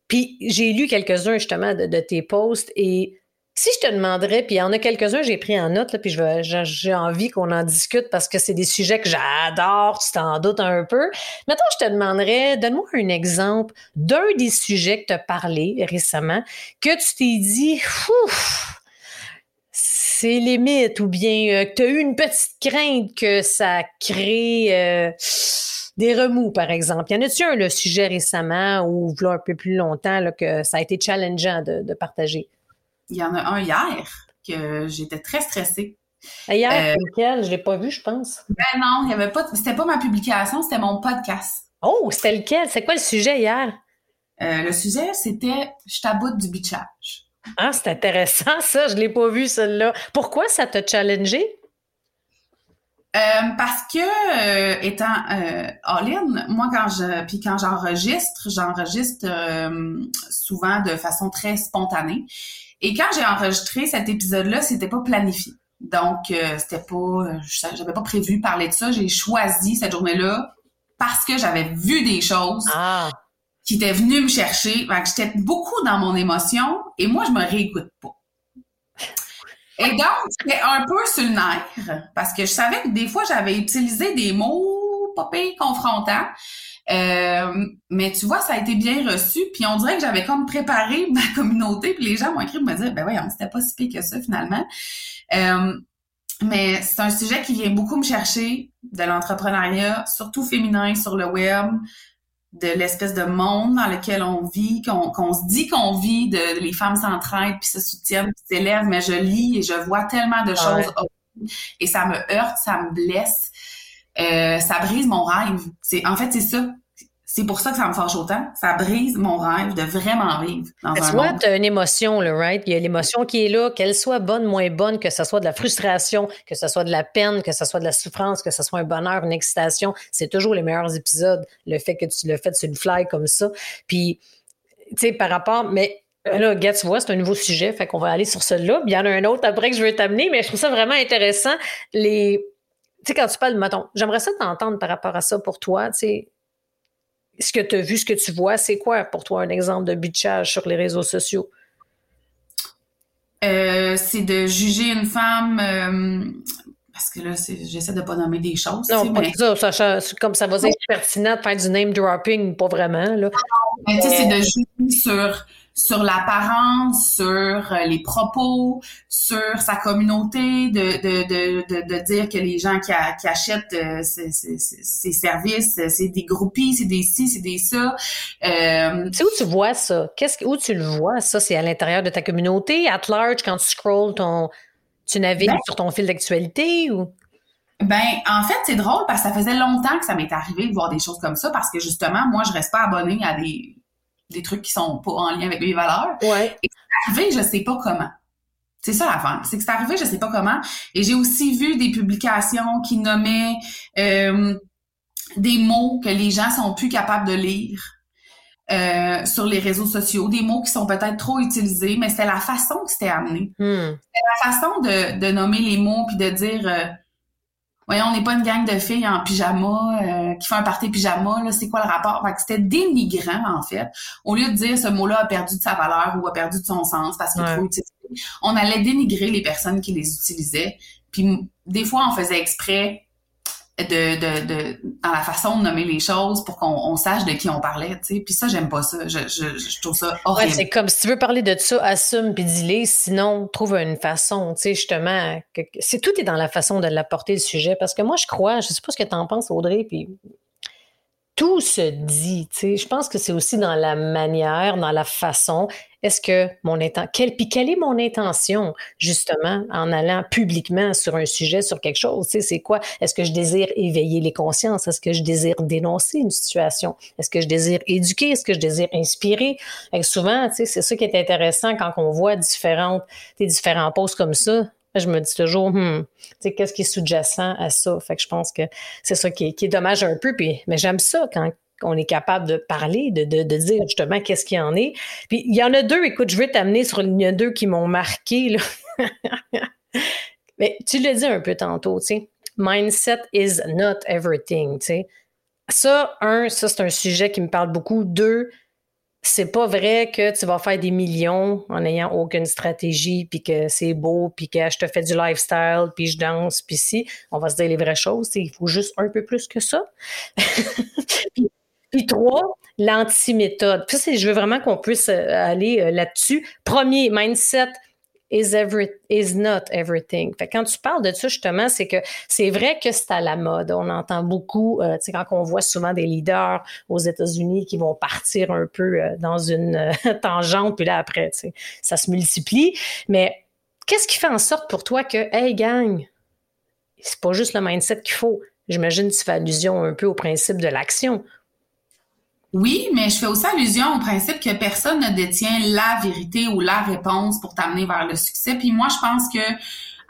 puis, j'ai lu quelques-uns, justement, de, de tes posts et si je te demanderais, puis il y en a quelques-uns, j'ai pris en note, là, puis j'ai envie qu'on en discute parce que c'est des sujets que j'adore, tu t'en doutes un peu. Maintenant, je te demanderais, donne-moi un exemple d'un des sujets que tu as parlé récemment, que tu t'es dit, c'est limite, ou bien euh, que tu as eu une petite crainte que ça crée euh, des remous, par exemple. Y en a-tu un, le sujet récemment, ou un peu plus longtemps, que ça a été challengeant de partager? Il y en a un hier que j'étais très stressée. Hier, euh, lequel? Je l'ai pas vu, je pense. Ben non, il y avait pas. C'était pas ma publication, c'était mon podcast. Oh, c'était lequel? C'est quoi le sujet hier? Euh, le sujet, c'était Je t'aboute du bitchage. Ah, c'est intéressant, ça. Je l'ai pas vu, celle-là. Pourquoi ça t'a challengé? Euh, parce que étant all-in, moi quand je puis quand j'enregistre, j'enregistre souvent de façon très spontanée. Et quand j'ai enregistré cet épisode-là, c'était pas planifié. Donc, euh, c'était pas, euh, j'avais pas prévu parler de ça. J'ai choisi cette journée-là parce que j'avais vu des choses ah. qui étaient venues me chercher. j'étais beaucoup dans mon émotion et moi, je me réécoute pas. Et donc, c'était un peu sur le nerf parce que je savais que des fois, j'avais utilisé des mots pas confrontants. Euh, mais tu vois, ça a été bien reçu. Puis on dirait que j'avais comme préparé ma communauté. Puis les gens m'ont écrit pour me dire, ben voyons, c'était pas si pire que ça finalement. Euh, mais c'est un sujet qui vient beaucoup me chercher de l'entrepreneuriat, surtout féminin sur le web, de l'espèce de monde dans lequel on vit, qu'on se dit qu'on vit, de les femmes s'entraident puis se soutiennent, puis s'élèvent. Mais je lis et je vois tellement de ah choses et ça me heurte, ça me blesse. Euh, ça brise mon rêve. C'est en fait c'est ça. C'est pour ça que ça me fâche autant. Ça brise mon rêve de vraiment vivre dans un monde. Tu as une émotion, le right? Il y a l'émotion qui est là, qu'elle soit bonne, moins bonne, que ce soit de la frustration, que ce soit de la peine, que ce soit de la souffrance, que ce soit un bonheur, une excitation. C'est toujours les meilleurs épisodes, le fait que tu le fais sur une fly comme ça. Puis, tu sais, par rapport, mais Là, gars, tu vois, c'est un nouveau sujet, fait qu'on va aller sur celui-là. Il y en a un autre après que je veux t'amener, mais je trouve ça vraiment intéressant. Les, sais, quand tu parles, mettons, j'aimerais ça t'entendre par rapport à ça pour toi, tu sais, ce que tu as vu, ce que tu vois, c'est quoi pour toi un exemple de bitchage sur les réseaux sociaux? Euh, c'est de juger une femme euh, parce que là, j'essaie de pas nommer des choses. Non, pas ça, ça, comme ça va être pertinent de faire du name dropping, pas vraiment. Là. tu sais, c'est de juger sur sur l'apparence, sur euh, les propos, sur sa communauté, de, de, de, de, dire que les gens qui, qui achètent euh, ces, services, euh, c'est des groupies, c'est des ci, c'est des ça. Euh, c'est où tu vois ça? Qu'est-ce où tu le vois, ça? C'est à l'intérieur de ta communauté, at large, quand tu scrolls ton. Tu navigues ben sur ton fil d'actualité ou? Ben, en fait, c'est drôle parce que ça faisait longtemps que ça m'est arrivé de voir des choses comme ça parce que justement, moi, je reste pas abonnée à des des trucs qui sont pas en lien avec mes valeurs. Ouais. Et c'est arrivé, je sais pas comment. C'est ça l'affaire. C'est que c'est arrivé, je sais pas comment. Et j'ai aussi vu des publications qui nommaient euh, des mots que les gens sont plus capables de lire euh, sur les réseaux sociaux, des mots qui sont peut-être trop utilisés, mais c'est la façon que c'était amené. Hmm. C'est la façon de, de, nommer les mots puis de dire euh, voyons, on n'est pas une gang de filles en pyjama euh, qui fait un party pyjama, là, c'est quoi le rapport? Fait que c'était dénigrant, en fait. Au lieu de dire ce mot-là a perdu de sa valeur ou a perdu de son sens parce qu'il est trop utilisé, on allait dénigrer les personnes qui les utilisaient. Puis des fois, on faisait exprès de, de, de, dans la façon de nommer les choses pour qu'on sache de qui on parlait, tu sais. Puis ça, j'aime pas ça. Je, je, je trouve ça horrible. Ouais, c'est comme si tu veux parler de ça, assume puis dis-les. Sinon, trouve une façon, tu sais, justement. Que, c'est tout est dans la façon de l'apporter le sujet. Parce que moi, je crois, je sais pas ce que tu en penses, Audrey, puis tout se dit, tu sais. Je pense que c'est aussi dans la manière, dans la façon. Est-ce que mon intention, quelle, puis quelle est mon intention, justement, en allant publiquement sur un sujet, sur quelque chose? C'est quoi? Est-ce que je désire éveiller les consciences? Est-ce que je désire dénoncer une situation? Est-ce que je désire éduquer? Est-ce que je désire inspirer? Et souvent, c'est ça qui est intéressant quand on voit différentes, des différents posts comme ça. Je me dis toujours, hmm, qu'est-ce qui est sous-jacent à ça? Fait que je pense que c'est ça qui est, dommage un peu. Puis, mais j'aime ça quand, on est capable de parler, de, de, de dire justement qu'est-ce qu'il y en est. Puis il y en a deux, écoute, je vais t'amener sur il y deux qui m'ont marqué. Là. Mais tu l'as dit un peu tantôt, tu sais. Mindset is not everything, tu sais. Ça, un, ça c'est un sujet qui me parle beaucoup. Deux, c'est pas vrai que tu vas faire des millions en n'ayant aucune stratégie, puis que c'est beau, puis que je te fais du lifestyle, puis je danse, puis si. On va se dire les vraies choses. Il faut juste un peu plus que ça. puis, trois, l'anti-méthode. Je veux vraiment qu'on puisse euh, aller euh, là-dessus. Premier, mindset is, every, is not everything. Fait quand tu parles de ça, justement, c'est que c'est vrai que c'est à la mode. On entend beaucoup, euh, tu sais, quand on voit souvent des leaders aux États-Unis qui vont partir un peu dans une tangente, puis là, après, ça se multiplie. Mais qu'est-ce qui fait en sorte pour toi que, hey, gang, c'est pas juste le mindset qu'il faut. J'imagine que tu fais allusion un peu au principe de l'action oui, mais je fais aussi allusion au principe que personne ne détient la vérité ou la réponse pour t'amener vers le succès. Puis moi, je pense que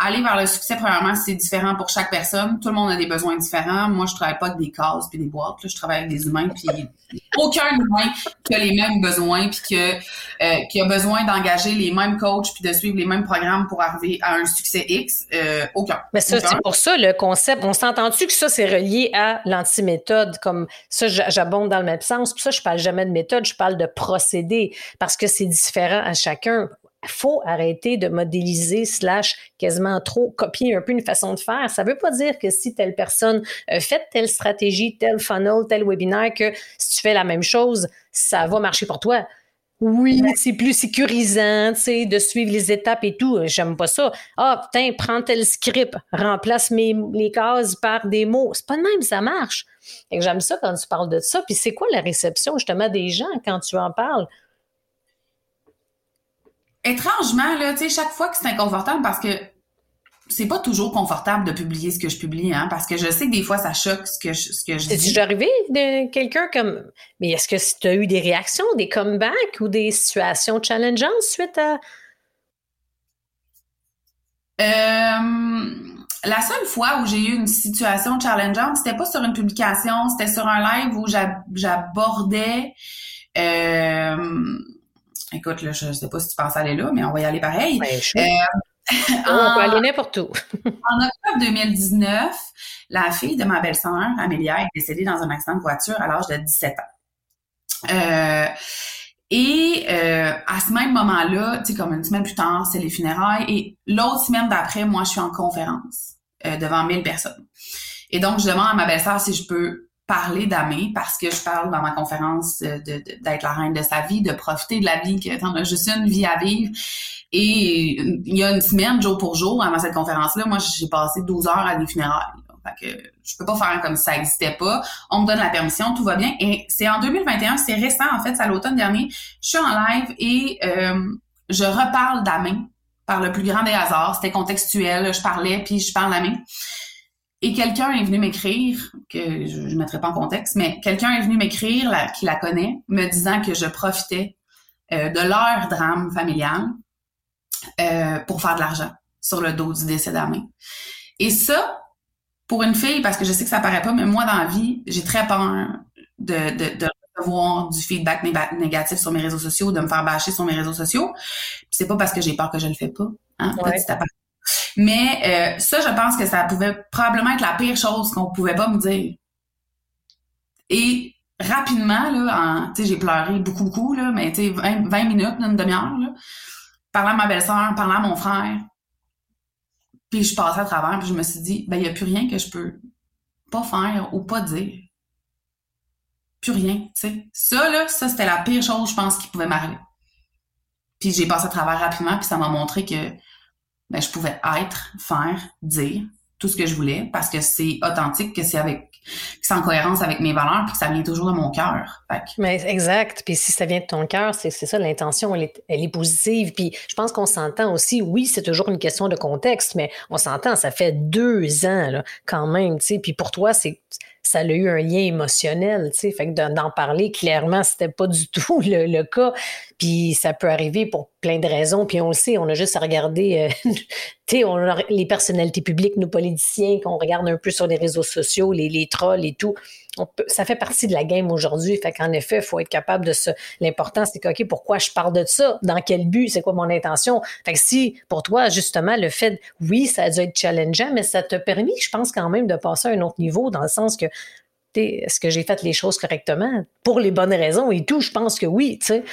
aller vers le succès, premièrement, c'est différent pour chaque personne. Tout le monde a des besoins différents. Moi, je travaille pas avec des cases puis des boîtes. Je travaille avec des humains, puis aucun humain qui a les mêmes besoins, puis que, euh, qui a besoin d'engager les mêmes coachs, puis de suivre les mêmes programmes pour arriver à un succès X. Euh, aucun. Mais ça, c'est pour ça le concept. On s'entend-tu que ça, c'est relié à l'antiméthode? Comme ça, j'abonde dans le même sens. Puis ça, je parle jamais de méthode, je parle de procédé, parce que c'est différent à chacun faut arrêter de modéliser slash quasiment trop copier un peu une façon de faire. Ça veut pas dire que si telle personne fait telle stratégie, tel funnel, tel webinaire, que si tu fais la même chose, ça va marcher pour toi. Oui, c'est plus sécurisant, tu sais, de suivre les étapes et tout. J'aime pas ça. Ah, putain, prends tel script, remplace mes, les cases par des mots. C'est pas de même, ça marche. Et j'aime ça quand tu parles de ça. Puis c'est quoi la réception, justement, des gens quand tu en parles? Étrangement, là, tu sais, chaque fois que c'est inconfortable parce que c'est pas toujours confortable de publier ce que je publie, hein, parce que je sais que des fois ça choque ce que je, ce que je dis. Arrivé de quelqu'un comme. Mais est-ce que tu as eu des réactions, des comebacks ou des situations challengeantes suite à? Euh, la seule fois où j'ai eu une situation challengeante, c'était pas sur une publication, c'était sur un live où j'abordais. Euh, Écoute, là, je sais pas si tu penses aller là, mais on va y aller pareil. Ben, euh, on peut aller n'importe où. en octobre 2019, la fille de ma belle-sœur, Amélia, est décédée dans un accident de voiture à l'âge de 17 ans. Euh, et euh, à ce même moment-là, tu sais, comme une semaine plus tard, c'est les funérailles. Et l'autre semaine d'après, moi, je suis en conférence devant 1000 personnes. Et donc, je demande à ma belle-sœur si je peux parler d'Amé parce que je parle dans ma conférence d'être la reine de sa vie, de profiter de la vie, que t'en as juste une vie à vivre. Et il y a une semaine, jour pour jour, avant cette conférence-là, moi, j'ai passé 12 heures à des funérailles. Fait que je peux pas faire comme si ça existait pas. On me donne la permission, tout va bien. Et c'est en 2021, c'est récent, en fait, c'est à l'automne dernier. Je suis en live et euh, je reparle d'Amé par le plus grand des hasards. C'était contextuel. Je parlais, puis je parle d'Amé. Et quelqu'un est venu m'écrire, que je ne mettrai pas en contexte, mais quelqu'un est venu m'écrire, qui la connaît, me disant que je profitais euh, de leur drame familial euh, pour faire de l'argent sur le dos du décès d'Amé. Et ça, pour une fille, parce que je sais que ça paraît pas, mais moi, dans la vie, j'ai très peur de, de, de recevoir du feedback négatif sur mes réseaux sociaux, de me faire bâcher sur mes réseaux sociaux. c'est pas parce que j'ai peur que je le fais pas. Hein, Mais euh, ça, je pense que ça pouvait probablement être la pire chose qu'on pouvait pas me dire. Et rapidement, là, j'ai pleuré beaucoup, beaucoup, là, mais 20, 20 minutes, une demi-heure, parlant à ma belle-sœur, parlant à mon frère. Puis je passais à travers, puis je me suis dit, ben, il n'y a plus rien que je peux pas faire ou pas dire. Plus rien, tu sais. Ça, là, ça, c'était la pire chose, je pense, qui pouvait m'arriver. Puis j'ai passé à travers rapidement, puis ça m'a montré que ben, je pouvais être, faire, dire tout ce que je voulais parce que c'est authentique, que c'est avec c'est en cohérence avec mes valeurs, puis que ça vient toujours de mon cœur. Mais exact. Puis si ça vient de ton cœur, c'est ça, l'intention, elle est, elle est positive. Puis je pense qu'on s'entend aussi. Oui, c'est toujours une question de contexte, mais on s'entend, ça fait deux ans quand même. Tu sais. Puis pour toi, c'est ça a eu un lien émotionnel, tu sais. Fait que d'en parler, clairement, c'était pas du tout le, cas. Puis ça peut arriver pour plein de raisons. Puis on le sait, on a juste à regarder, euh, tu sais, les personnalités publiques, nos politiciens, qu'on regarde un peu sur les réseaux sociaux, les, les trolls et tout ça fait partie de la game aujourd'hui. Fait qu'en effet, il faut être capable de ça. L'important, c'est que, OK, pourquoi je parle de ça? Dans quel but? C'est quoi mon intention? Fait que si, pour toi, justement, le fait, oui, ça a dû être challengeant, mais ça t'a permis, je pense, quand même, de passer à un autre niveau, dans le sens que est-ce que j'ai fait les choses correctement? Pour les bonnes raisons et tout? Je pense que oui, tu sais.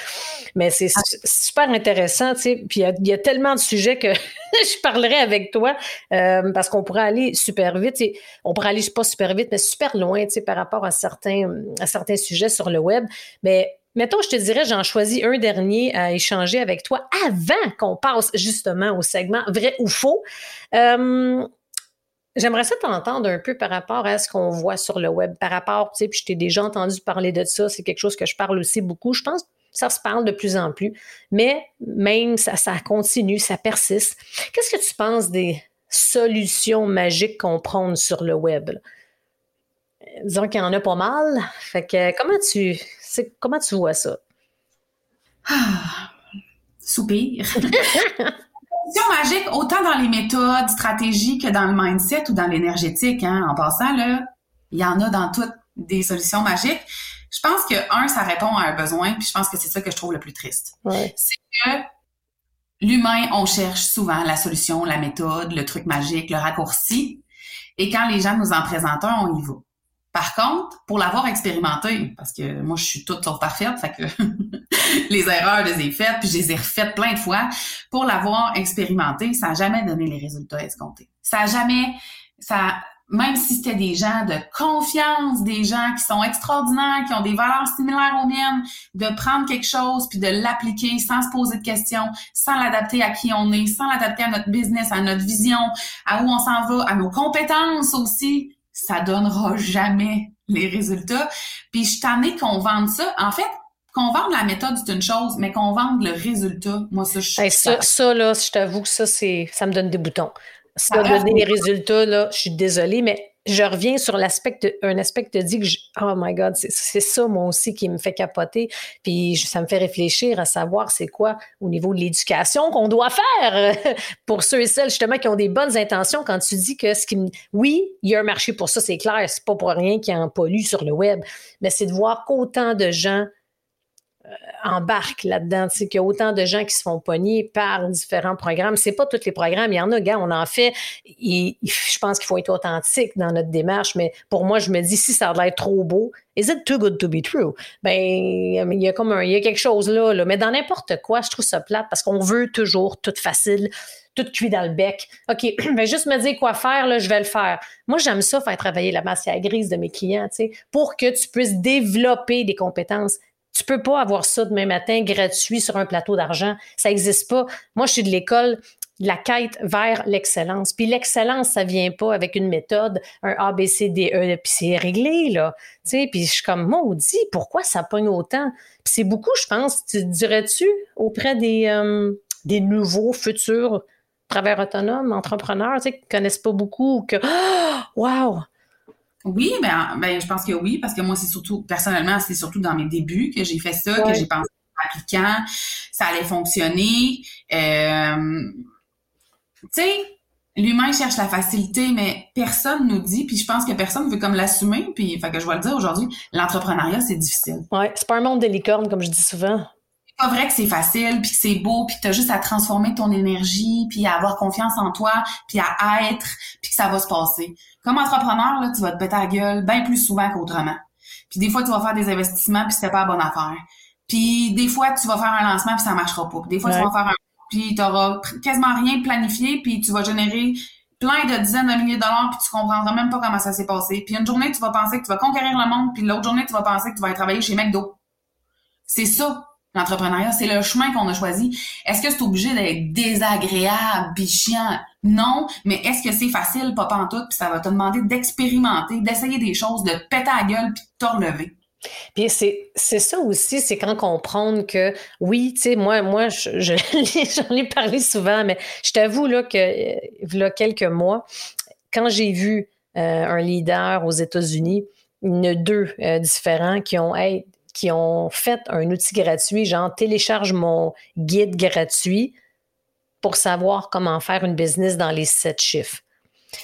Mais c'est ah. super intéressant, tu sais. Puis il y, a tellement de sujets que je parlerai avec toi euh, parce qu'on pourrait aller super vite. On pourrait aller pas super vite, mais super loin, tu sais, par rapport à certains, à certains sujets sur le web. Mais Mettons, je te dirais, j'en choisis un dernier à échanger avec toi avant qu'on passe justement au segment vrai ou faux. Euh, J'aimerais ça t'entendre un peu par rapport à ce qu'on voit sur le web, par rapport, tu sais, puis je t'ai déjà entendu parler de ça, c'est quelque chose que je parle aussi beaucoup. Je pense que ça se parle de plus en plus, mais même ça, ça continue, ça persiste. Qu'est-ce que tu penses des solutions magiques qu'on prône sur le web? Disons qu'il y en a pas mal. Fait que comment tu, comment tu vois ça? Ah, soupir. magique, autant dans les méthodes, stratégies que dans le mindset ou dans l'énergétique. Hein. En passant, là, il y en a dans toutes des solutions magiques. Je pense que, un, ça répond à un besoin, puis je pense que c'est ça que je trouve le plus triste. C'est que l'humain, on cherche souvent la solution, la méthode, le truc magique, le raccourci. Et quand les gens nous en présentent un, on y va. Par contre, pour l'avoir expérimenté, parce que moi, je suis toute sauf parfaite, fait que les erreurs, je les ai faites, puis je les ai refaites plein de fois. Pour l'avoir expérimenté, ça n'a jamais donné les résultats escomptés. Ça n'a jamais, ça, même si c'était des gens de confiance, des gens qui sont extraordinaires, qui ont des valeurs similaires aux miennes, de prendre quelque chose puis de l'appliquer sans se poser de questions, sans l'adapter à qui on est, sans l'adapter à notre business, à notre vision, à où on s'en va, à nos compétences aussi, ça donnera jamais les résultats. Puis je t'en ai qu'on vende ça. En fait, qu'on vende la méthode, c'est une chose, mais qu'on vende le résultat, moi, ça, je suis ça, ça, là, je t'avoue que ça, c'est, ça me donne des boutons. Ça donner les résultats, là, je suis désolée, mais je reviens sur l'aspect, un aspect tu dis que, oh my God, c'est ça, moi aussi, qui me fait capoter. Puis ça me fait réfléchir à savoir c'est quoi au niveau de l'éducation qu'on doit faire pour ceux et celles, justement, qui ont des bonnes intentions quand tu dis que ce qui Oui, il y a un marché pour ça, c'est clair. C'est pas pour rien qu'il y un pollue sur le web, mais c'est de voir qu'autant de gens euh, embarque là-dedans, sais, qu'il y a autant de gens qui se font pogner par différents programmes. C'est pas tous les programmes. Il y en a, gars, on en fait. Et, je pense qu'il faut être authentique dans notre démarche. Mais pour moi, je me dis, si ça a l'air trop beau, is it too good to be true? Ben, il y a comme un, il y a quelque chose là. Mais dans n'importe quoi, je trouve ça plate parce qu'on veut toujours tout facile tout cuit dans le bec. OK, mais juste me dire quoi faire, là, je vais le faire. Moi, j'aime ça, faire travailler la matière grise de mes clients, tu sais, pour que tu puisses développer des compétences. Tu peux pas avoir ça demain matin gratuit sur un plateau d'argent. Ça n'existe pas. Moi, je suis de l'école la quête vers l'excellence. Puis l'excellence, ça vient pas avec une méthode, un A, B, C, D, E, puis c'est réglé, là. Tu sais, puis je suis comme, maudit, pourquoi ça pogne autant? Puis c'est beaucoup, je pense, tu dirais-tu, auprès des, euh, des nouveaux futurs travailleurs autonomes, entrepreneurs, tu sais, qui connaissent pas beaucoup, que, wow! Oui, ben, ben, je pense que oui, parce que moi, c'est surtout, personnellement, c'est surtout dans mes débuts que j'ai fait ça, que j'ai pensé appliquant, ça allait fonctionner. Euh, tu sais, l'humain cherche la facilité, mais personne nous dit, puis je pense que personne veut comme l'assumer, puis fait que je vais le dire aujourd'hui, l'entrepreneuriat, c'est difficile. Ouais, c'est pas un monde de licorne, comme je dis souvent. C'est pas vrai que c'est facile, puis que c'est beau, puis que t'as juste à transformer ton énergie, puis à avoir confiance en toi, puis à être, puis que ça va se passer. Comme entrepreneur, là, tu vas te péter la gueule bien plus souvent qu'autrement. Puis des fois, tu vas faire des investissements, puis c'était pas la bonne affaire. Puis des fois, tu vas faire un lancement, puis ça marchera pas. Puis des fois, tu vas faire un puis tu auras quasiment rien planifié, puis tu vas générer plein de dizaines de milliers de dollars, puis tu comprendras même pas comment ça s'est passé. Puis une journée, tu vas penser que tu vas conquérir le monde, puis l'autre journée, tu vas penser que tu vas aller travailler chez McDo. C'est ça, l'entrepreneuriat. C'est le chemin qu'on a choisi. Est-ce que c'est obligé d'être désagréable, puis chiant? Non, mais est-ce que c'est facile, pas en tout, puis ça va te demander d'expérimenter, d'essayer des choses, de péter la gueule, puis de te relever. Puis c'est, ça aussi, c'est quand comprendre que oui, tu sais, moi, moi, je, j'en ai parlé souvent, mais je t'avoue là que euh, il y a quelques mois, quand j'ai vu euh, un leader aux États-Unis, il deux euh, différents qui ont, qui ont fait un outil gratuit, genre télécharge mon guide gratuit pour savoir comment faire une business dans les sept chiffres.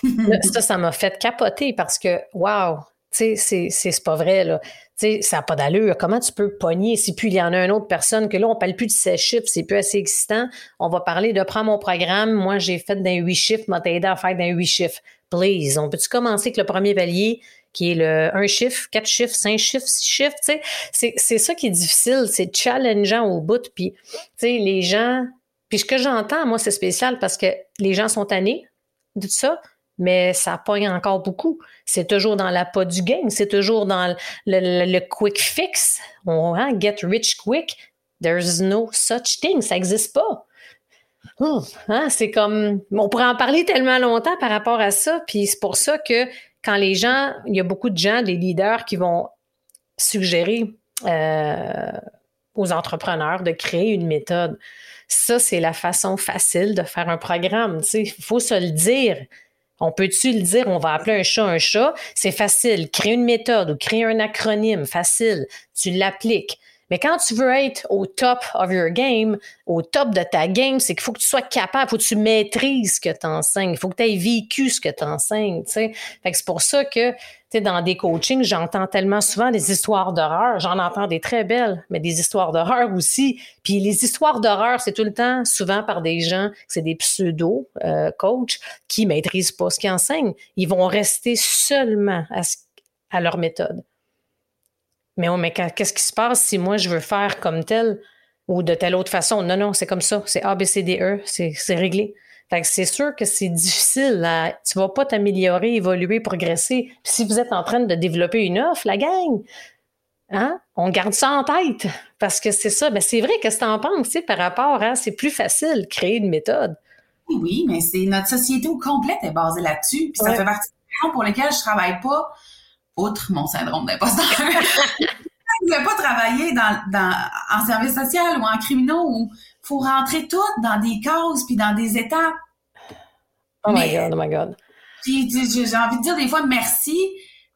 ça, ça m'a fait capoter parce que, wow, tu sais, c'est pas vrai, là. Tu sais, ça n'a pas d'allure. Comment tu peux pogner? Si puis il y en a une autre personne que là, on parle plus de 16 chiffres, c'est plus assez excitant. On va parler de prendre mon programme. Moi, j'ai fait d'un 8 chiffres, m'a aidé à faire d'un 8 chiffres. Please, on peut-tu commencer avec le premier palier? Qui est le un chiffre, quatre chiffres, cinq chiffres, six chiffres, tu sais? C'est ça qui est difficile, c'est challengeant au bout. Puis, tu sais, les gens... Puis ce que j'entends, moi, c'est spécial parce que les gens sont tannés de ça mais ça pogne encore beaucoup. C'est toujours dans la pas du game, c'est toujours dans le, quick fix. On, hein, get rich quick. There's no such thing. Ça n'existe pas. hein, c'est comme. On pourrait en parler tellement longtemps par rapport à ça. Puis c'est pour ça que quand les gens, il y a beaucoup de gens, des leaders qui vont suggérer euh, aux entrepreneurs de créer une méthode. Ça, c'est la façon facile de faire un programme. Il faut se le dire. On peut-tu le dire, on va appeler un chat un chat? C'est facile. Créer une méthode ou créer un acronyme, facile. Tu l'appliques. Mais quand tu veux être au top of your game, au top de ta game, c'est qu'il faut que tu sois capable, il faut que tu maîtrises ce que tu enseignes, il faut que tu aies vécu ce que tu enseignes. C'est pour ça que dans des coachings, j'entends tellement souvent des histoires d'horreur. J'en entends des très belles, mais des histoires d'horreur aussi. Puis les histoires d'horreur, c'est tout le temps souvent par des gens, c'est des pseudo-coachs euh, qui maîtrisent pas ce qu'ils enseignent. Ils vont rester seulement à, leur méthode. Mais, oh, mais qu'est-ce qui se passe si moi je veux faire comme tel ou de telle autre façon? Non, non, c'est comme ça. C'est A, B, C, D, E. C'est réglé. Fait que c'est sûr que c'est difficile. Là. Tu vas pas t'améliorer, évoluer, progresser. Puis si vous êtes en train de développer une offre, la gang, hein? on garde ça en tête. Parce que c'est ça. Ben, c'est vrai, qu'est-ce que tu en penses par rapport à c'est plus facile de créer une méthode? Oui, mais c'est notre société au complète est basée là-dessus. Puis ça fait partie des raisons pour lesquelles je travaille pas, outre mon syndrome d'imposteur. je ne vais pas travailler dans, dans, en service social ou en criminaux ou faut rentrer tout dans des causes puis dans des étapes. Oh my God, oh my God. Puis j'ai envie de dire des fois merci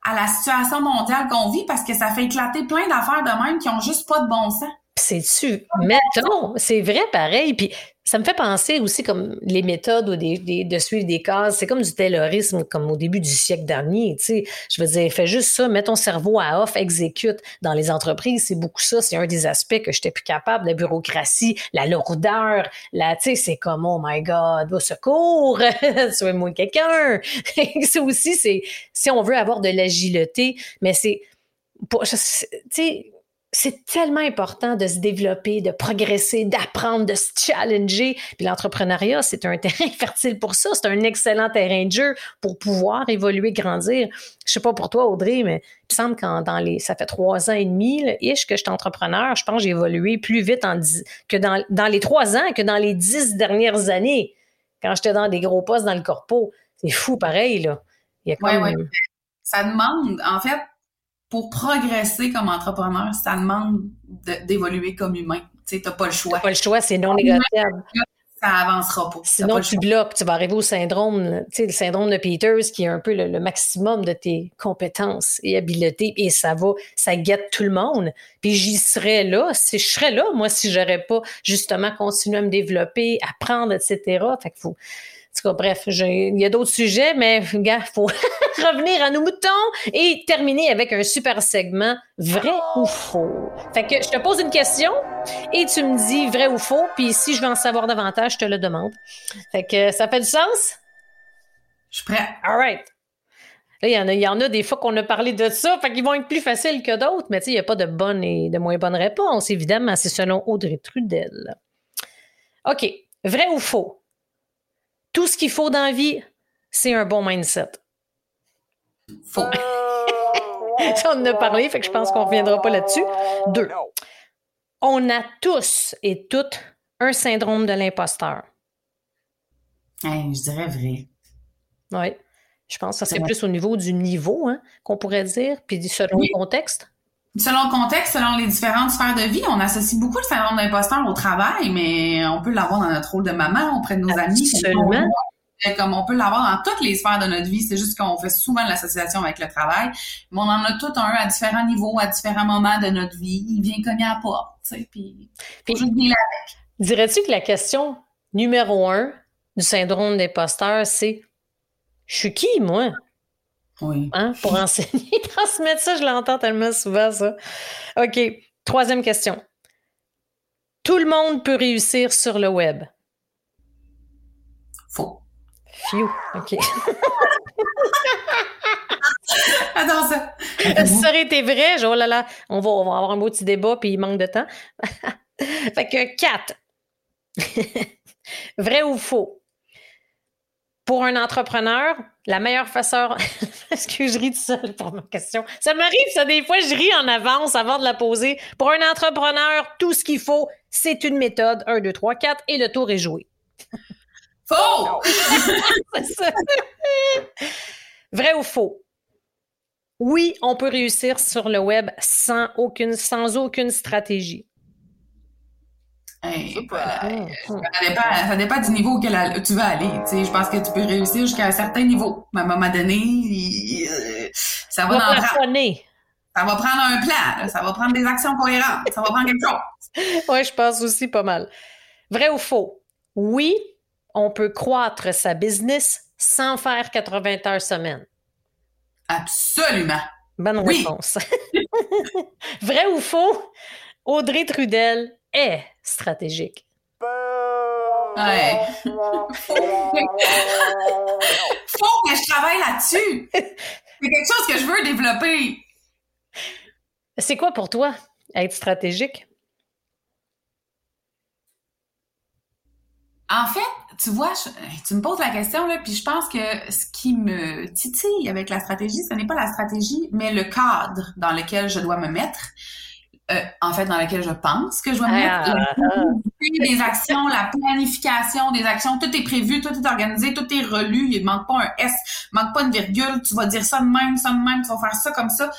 à la situation mondiale qu'on vit parce que ça fait éclater plein d'affaires de même qui ont juste pas de bon sens. C'est-tu, mettons, c'est vrai pareil. Puis ça me fait penser aussi comme les méthodes ou des, de suivre des cases. C'est comme du terrorisme, comme au début du siècle dernier. Tu sais. Je veux dire, fais juste ça, mets ton cerveau à off, exécute. Dans les entreprises, c'est beaucoup ça. C'est un des aspects que j'étais plus capable. La bureaucratie, la lourdeur, la, tu sais, c'est comme, oh my God, au secours, sois-moi quelqu'un. c'est aussi, c'est, si on veut avoir de l'agilité, mais c'est, tu sais, c'est tellement important de se développer, de progresser, d'apprendre, de se challenger. Puis l'entrepreneuriat, c'est un terrain fertile pour ça. C'est un excellent terrain de jeu pour pouvoir évoluer, grandir. Je sais pas pour toi, Audrey, mais il me semble que dans les, ça fait trois ans et demi, là, ish, que je suis entrepreneur. Je pense que j'ai évolué plus vite en que dans, dans les trois ans que dans les dix dernières années, quand j'étais dans des gros postes dans le corpo. C'est fou, pareil, là. Il y a Ça demande, en fait, pour progresser comme entrepreneur, ça demande d'évoluer comme humain. Tu sais, t'as pas le choix. T'as pas le choix, c'est non négociable. Ça avancera pas. Sinon, tu bloques, tu vas arriver au syndrome, tu sais, le syndrome de Peters, qui est un peu le, maximum de tes compétences et habiletés, et ça va, ça guette tout le monde. Puis j'y serais là, si je serais là, moi, si j'aurais pas justement continué à me développer, apprendre, etc. Fait que faut, tout cas, bref, il y a d'autres sujets, mais gars, faut revenir à nos moutons et terminer avec un super segment vrai ou faux. Fait que je te pose une question et tu me dis vrai ou faux, puis si je veux en savoir davantage, je te le demande. Fait que ça fait du sens? Je suis prêt. All right. Là, il y, en a, il y en a des fois qu'on a parlé de ça, fait qu'ils vont être plus faciles que d'autres, mais tu sais, il n'y a pas de bonnes et de moins bonnes réponses, évidemment. C'est selon Audrey Trudel. OK. Vrai ou faux? Tout ce qu'il faut dans la vie, c'est un bon mindset. Faux. on en a parlé, fait que je pense qu'on ne reviendra pas là-dessus. Deux. On a tous et toutes un syndrome de l'imposteur. je dirais vrai. Oui. Je pense que ça serait plus au niveau du niveau hein, qu'on pourrait dire, puis selon le contexte. Selon le contexte, selon les différentes sphères de vie, on associe beaucoup le syndrome d'imposteur au travail, mais on peut l'avoir dans notre rôle de maman, auprès de nos amis. Absolument. Comme on peut l'avoir dans toutes les sphères de notre vie, c'est juste qu'on fait souvent l'association avec le travail. Mais on en a tout un à différents niveaux, à différents moments de notre vie. Il vient cogner à la porte, tu sais, puis, puis Dirais-tu que la question numéro un du syndrome d'imposteur, c'est je suis qui, moi? Oui. Hein? Pour enseigner, transmettre ça, je l'entends tellement souvent, ça. OK. Troisième question. Tout le monde peut réussir sur le web. Faux. Phew. OK. Attends ça. ça aurait été vrai, oh là là, on va, on va avoir un beau petit débat, puis il manque de temps. fait que quatre. vrai ou faux? Pour un entrepreneur, la meilleure façon. Est-ce que je ris tout seul pour ma question? Ça m'arrive, ça, des fois, je ris en avance avant de la poser. Pour un entrepreneur, tout ce qu'il faut, c'est une méthode. 1, 2, 3, 4 et le tour est joué. Faux! Vrai ou faux? Oui, on peut réussir sur le web sans aucune, sans aucune stratégie. Hey, voilà. Hum. ça, dépend, ça dépend du niveau auquel tu veux aller. Je pense que tu peux réussir jusqu'à un certain niveau. Mais à un moment donné, euh, ça va, dans Ça va prendre un plan, ça va prendre des actions cohérentes, ça va prendre quelque chose. Oui, je pense aussi pas mal. Vrai ou faux? Oui, on peut croître sa business sans faire 80 heures semaine. Absolument. Bonne réponse. Vrai ou faux? Audrey Trudel est stratégique. Ouais. Faut que je travaille là-dessus. C'est quelque chose que je veux développer. C'est quoi pour toi être stratégique? En fait, tu vois, tu me poses la question, là, puis je pense que ce qui me titille avec la stratégie, ce n'est pas la stratégie, mais le cadre dans lequel je dois me mettre. Euh, en fait, dans laquelle je pense que je dois mettre ah, ah. des actions, la planification des actions, tout est prévu, tout est organisé, tout est relu, il ne manque pas un S, il manque pas une virgule, tu vas dire ça de même, ça de même, tu vas faire ça comme ça.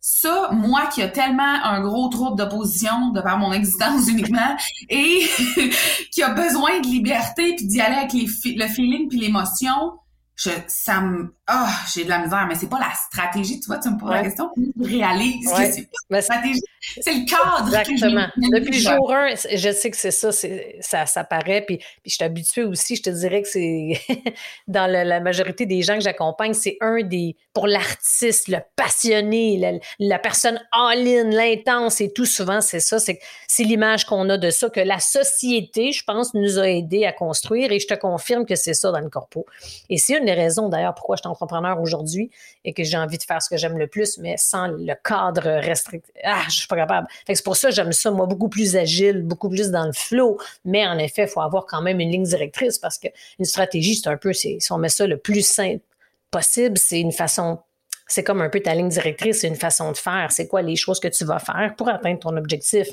Ça, moi qui a tellement un gros trouble d'opposition de par mon existence uniquement et qui a besoin de liberté puis d'y aller avec les le feeling puis l'émotion, je, ça me, ah, j'ai de la misère, mais c'est pas la stratégie, tu vois, tu me poses la question, je réalise que c'est pas la stratégie, c'est le cadre. Exactement. Depuis jour 1, je sais que c'est ça, ça, ça paraît, puis, puis je suis habituée aussi, je te dirais que c'est, dans la, majorité des gens que j'accompagne, c'est un des, pour l'artiste, le passionné, la, la personne all-in, l'intense et tout, souvent, c'est ça, c'est, c'est l'image qu'on a de ça, que la société, je pense, nous a aidé à construire, et je te confirme que c'est ça dans le corpo. Et c'est une raisons, d'ailleurs, pourquoi je suis entrepreneur aujourd'hui et que j'ai envie de faire ce que j'aime le plus, mais sans le cadre restrictif. Ah, je suis pas capable. c'est pour ça que j'aime ça, moi, beaucoup plus agile, beaucoup plus dans le flow. Mais en effet, il faut avoir quand même une ligne directrice parce qu'une stratégie, c'est un peu, si on met ça le plus simple possible, c'est une façon c'est comme un peu ta ligne directrice, c'est une façon de faire. C'est quoi les choses que tu vas faire pour atteindre ton objectif?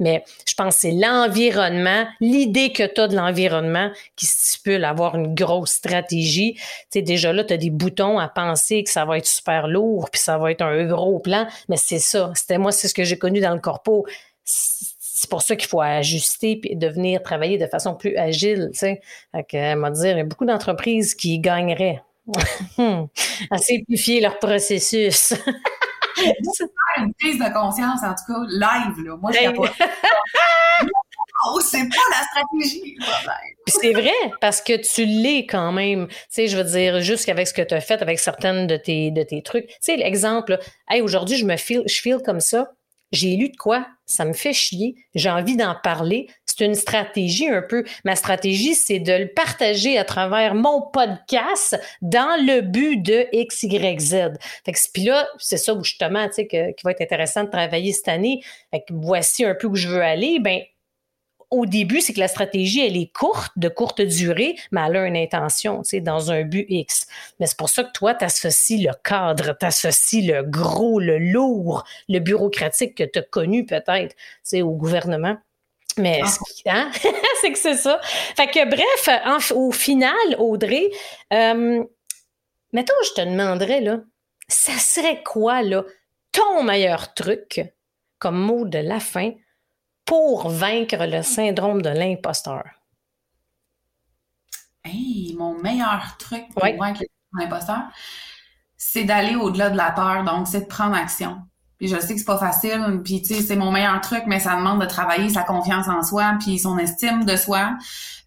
Mais je pense que c'est l'environnement, l'idée que tu as de l'environnement qui stipule avoir une grosse stratégie. Tu sais, déjà là, tu as des boutons à penser que ça va être super lourd, puis ça va être un gros plan. Mais c'est ça. C'était moi, c'est ce que j'ai connu dans le corpo c'est pour ça qu'il faut ajuster et devenir travailler de façon plus agile. Tu sais. Fait dire, il y a beaucoup d'entreprises qui gagneraient à simplifier leur processus. une prise de conscience, en tout cas, live, là. Moi, je pas. non, c'est pas la stratégie c'est vrai, parce que tu l'es quand même. Tu sais, je veux dire, jusqu'avec ce que tu as fait avec certaines de tes, de tes trucs. Tu sais, l'exemple, hey, aujourd'hui, je me feel, je feel comme ça. J'ai lu de quoi? Ça me fait chier. J'ai envie d'en parler. C'est une stratégie un peu. Ma stratégie, c'est de le partager à travers mon podcast dans le but de X, Y, Z. Puis là, c'est ça justement, tu sais, qui va être intéressant de travailler cette année. Voici un peu où je veux aller. Ben, au début, c'est que la stratégie, elle est courte, de courte durée, mais elle a une intention, tu sais, dans un but X. Mais c'est pour ça que toi, tu associes le cadre, tu associes le gros, le lourd, le bureaucratique que tu as connu peut-être, tu sais, au gouvernement. Mais ah. hein? c'est que c'est ça. Fait que bref, au final, Audrey, euh, mettons, je te demanderais, là, ça serait quoi, là, ton meilleur truc comme mot de la fin pour vaincre le syndrome de l'imposteur? Hey, mon meilleur truc pour vaincre l'imposteur, c'est d'aller au-delà de la peur. Donc, c'est de prendre action. Puis je sais que c'est pas facile, puis tu sais, c'est mon meilleur truc, mais ça demande de travailler sa confiance en soi, puis son estime de soi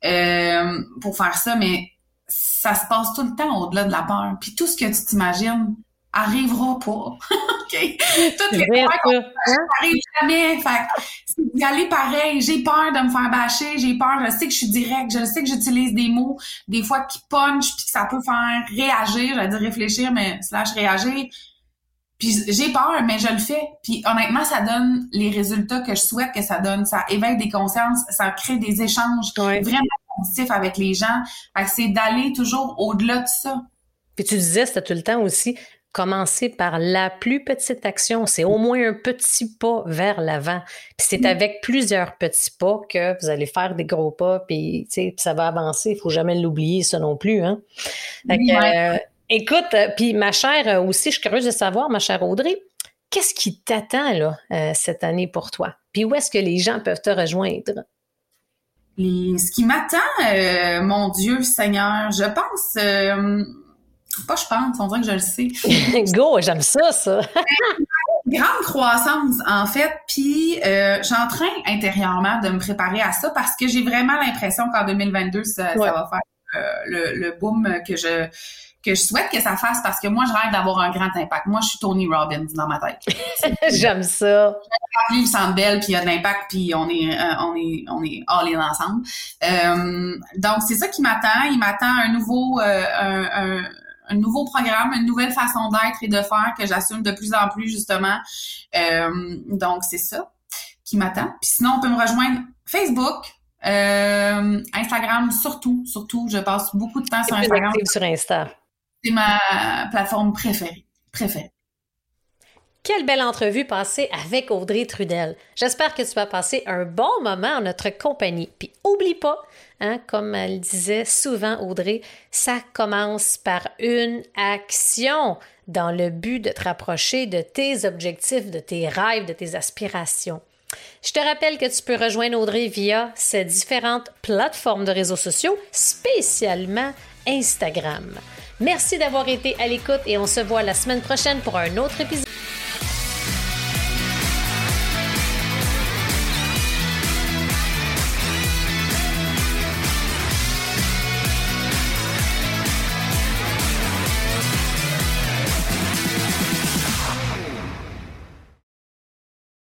euh, pour faire ça. Mais ça se passe tout le temps au-delà de la peur. Puis tout ce que tu t'imagines, arrivera pas. OK? Toutes les peurs n'arrivent jamais. Fait d'y aller pareil. J'ai peur de me faire bâcher. J'ai peur. Je sais que je suis direct. Je sais que j'utilise des mots, des fois, qui punch puis que ça peut faire réagir. Je vais dire réfléchir, mais slash réagir. Puis j'ai peur, mais je le fais. Puis honnêtement, ça donne les résultats que je souhaite que ça donne. Ça éveille des consciences, ça crée des échanges vraiment positifs avec les gens. Fait que c'est d'aller toujours au-delà de ça. Puis tu disais, c'était tout le temps aussi, commencer par la plus petite action. C'est au moins un petit pas vers l'avant. Puis c'est mm. avec plusieurs petits pas que vous allez faire des gros pas, puis, ça va avancer. Il faut jamais l'oublier, ça non plus. Hein? Euh, écoute, euh, puis ma chère euh, aussi, je suis curieuse de savoir, ma chère Audrey, qu'est-ce qui t'attend là cette année pour toi? Puis où est-ce que les gens peuvent te rejoindre? ce qui m'attend, mon Dieu Seigneur, je pense pas, je pense, on dirait que je le sais. Go, j'aime ça, ça. grande croissance, en fait, puis euh, je en train intérieurement de me préparer à ça parce que j'ai vraiment l'impression qu'en 2022, ça, va faire euh, le, le boom que je que je souhaite que ça fasse parce que moi, je rêve d'avoir un grand impact. Moi, je suis Tony Robbins dans ma tête. J'aime ça. Le centre belle, puis il y a de l'impact, puis on est, euh, on est, on est all in ensemble. Euh, donc, c'est ça qui m'attend. Il m'attend un nouveau, euh, un, un un nouveau programme, une nouvelle façon d'être et de faire que j'assume de plus en plus justement. Euh, donc c'est ça qui m'attend. Puis sinon, on peut me rejoindre Facebook, euh, Instagram surtout, surtout. Je passe beaucoup de temps sur Instagram. sur Insta. C'est ma plateforme préférée, préférée. Quelle belle entrevue passée avec Audrey Trudel. J'espère que tu vas passer un bon moment en notre compagnie. Puis oublie pas, hein, comme elle disait souvent Audrey, ça commence par une action dans le but de te rapprocher de tes objectifs, de tes rêves, de tes aspirations. Je te rappelle que tu peux rejoindre Audrey via ces différentes plateformes de réseaux sociaux, spécialement Instagram. Merci d'avoir été à l'écoute et on se voit la semaine prochaine pour un autre épisode.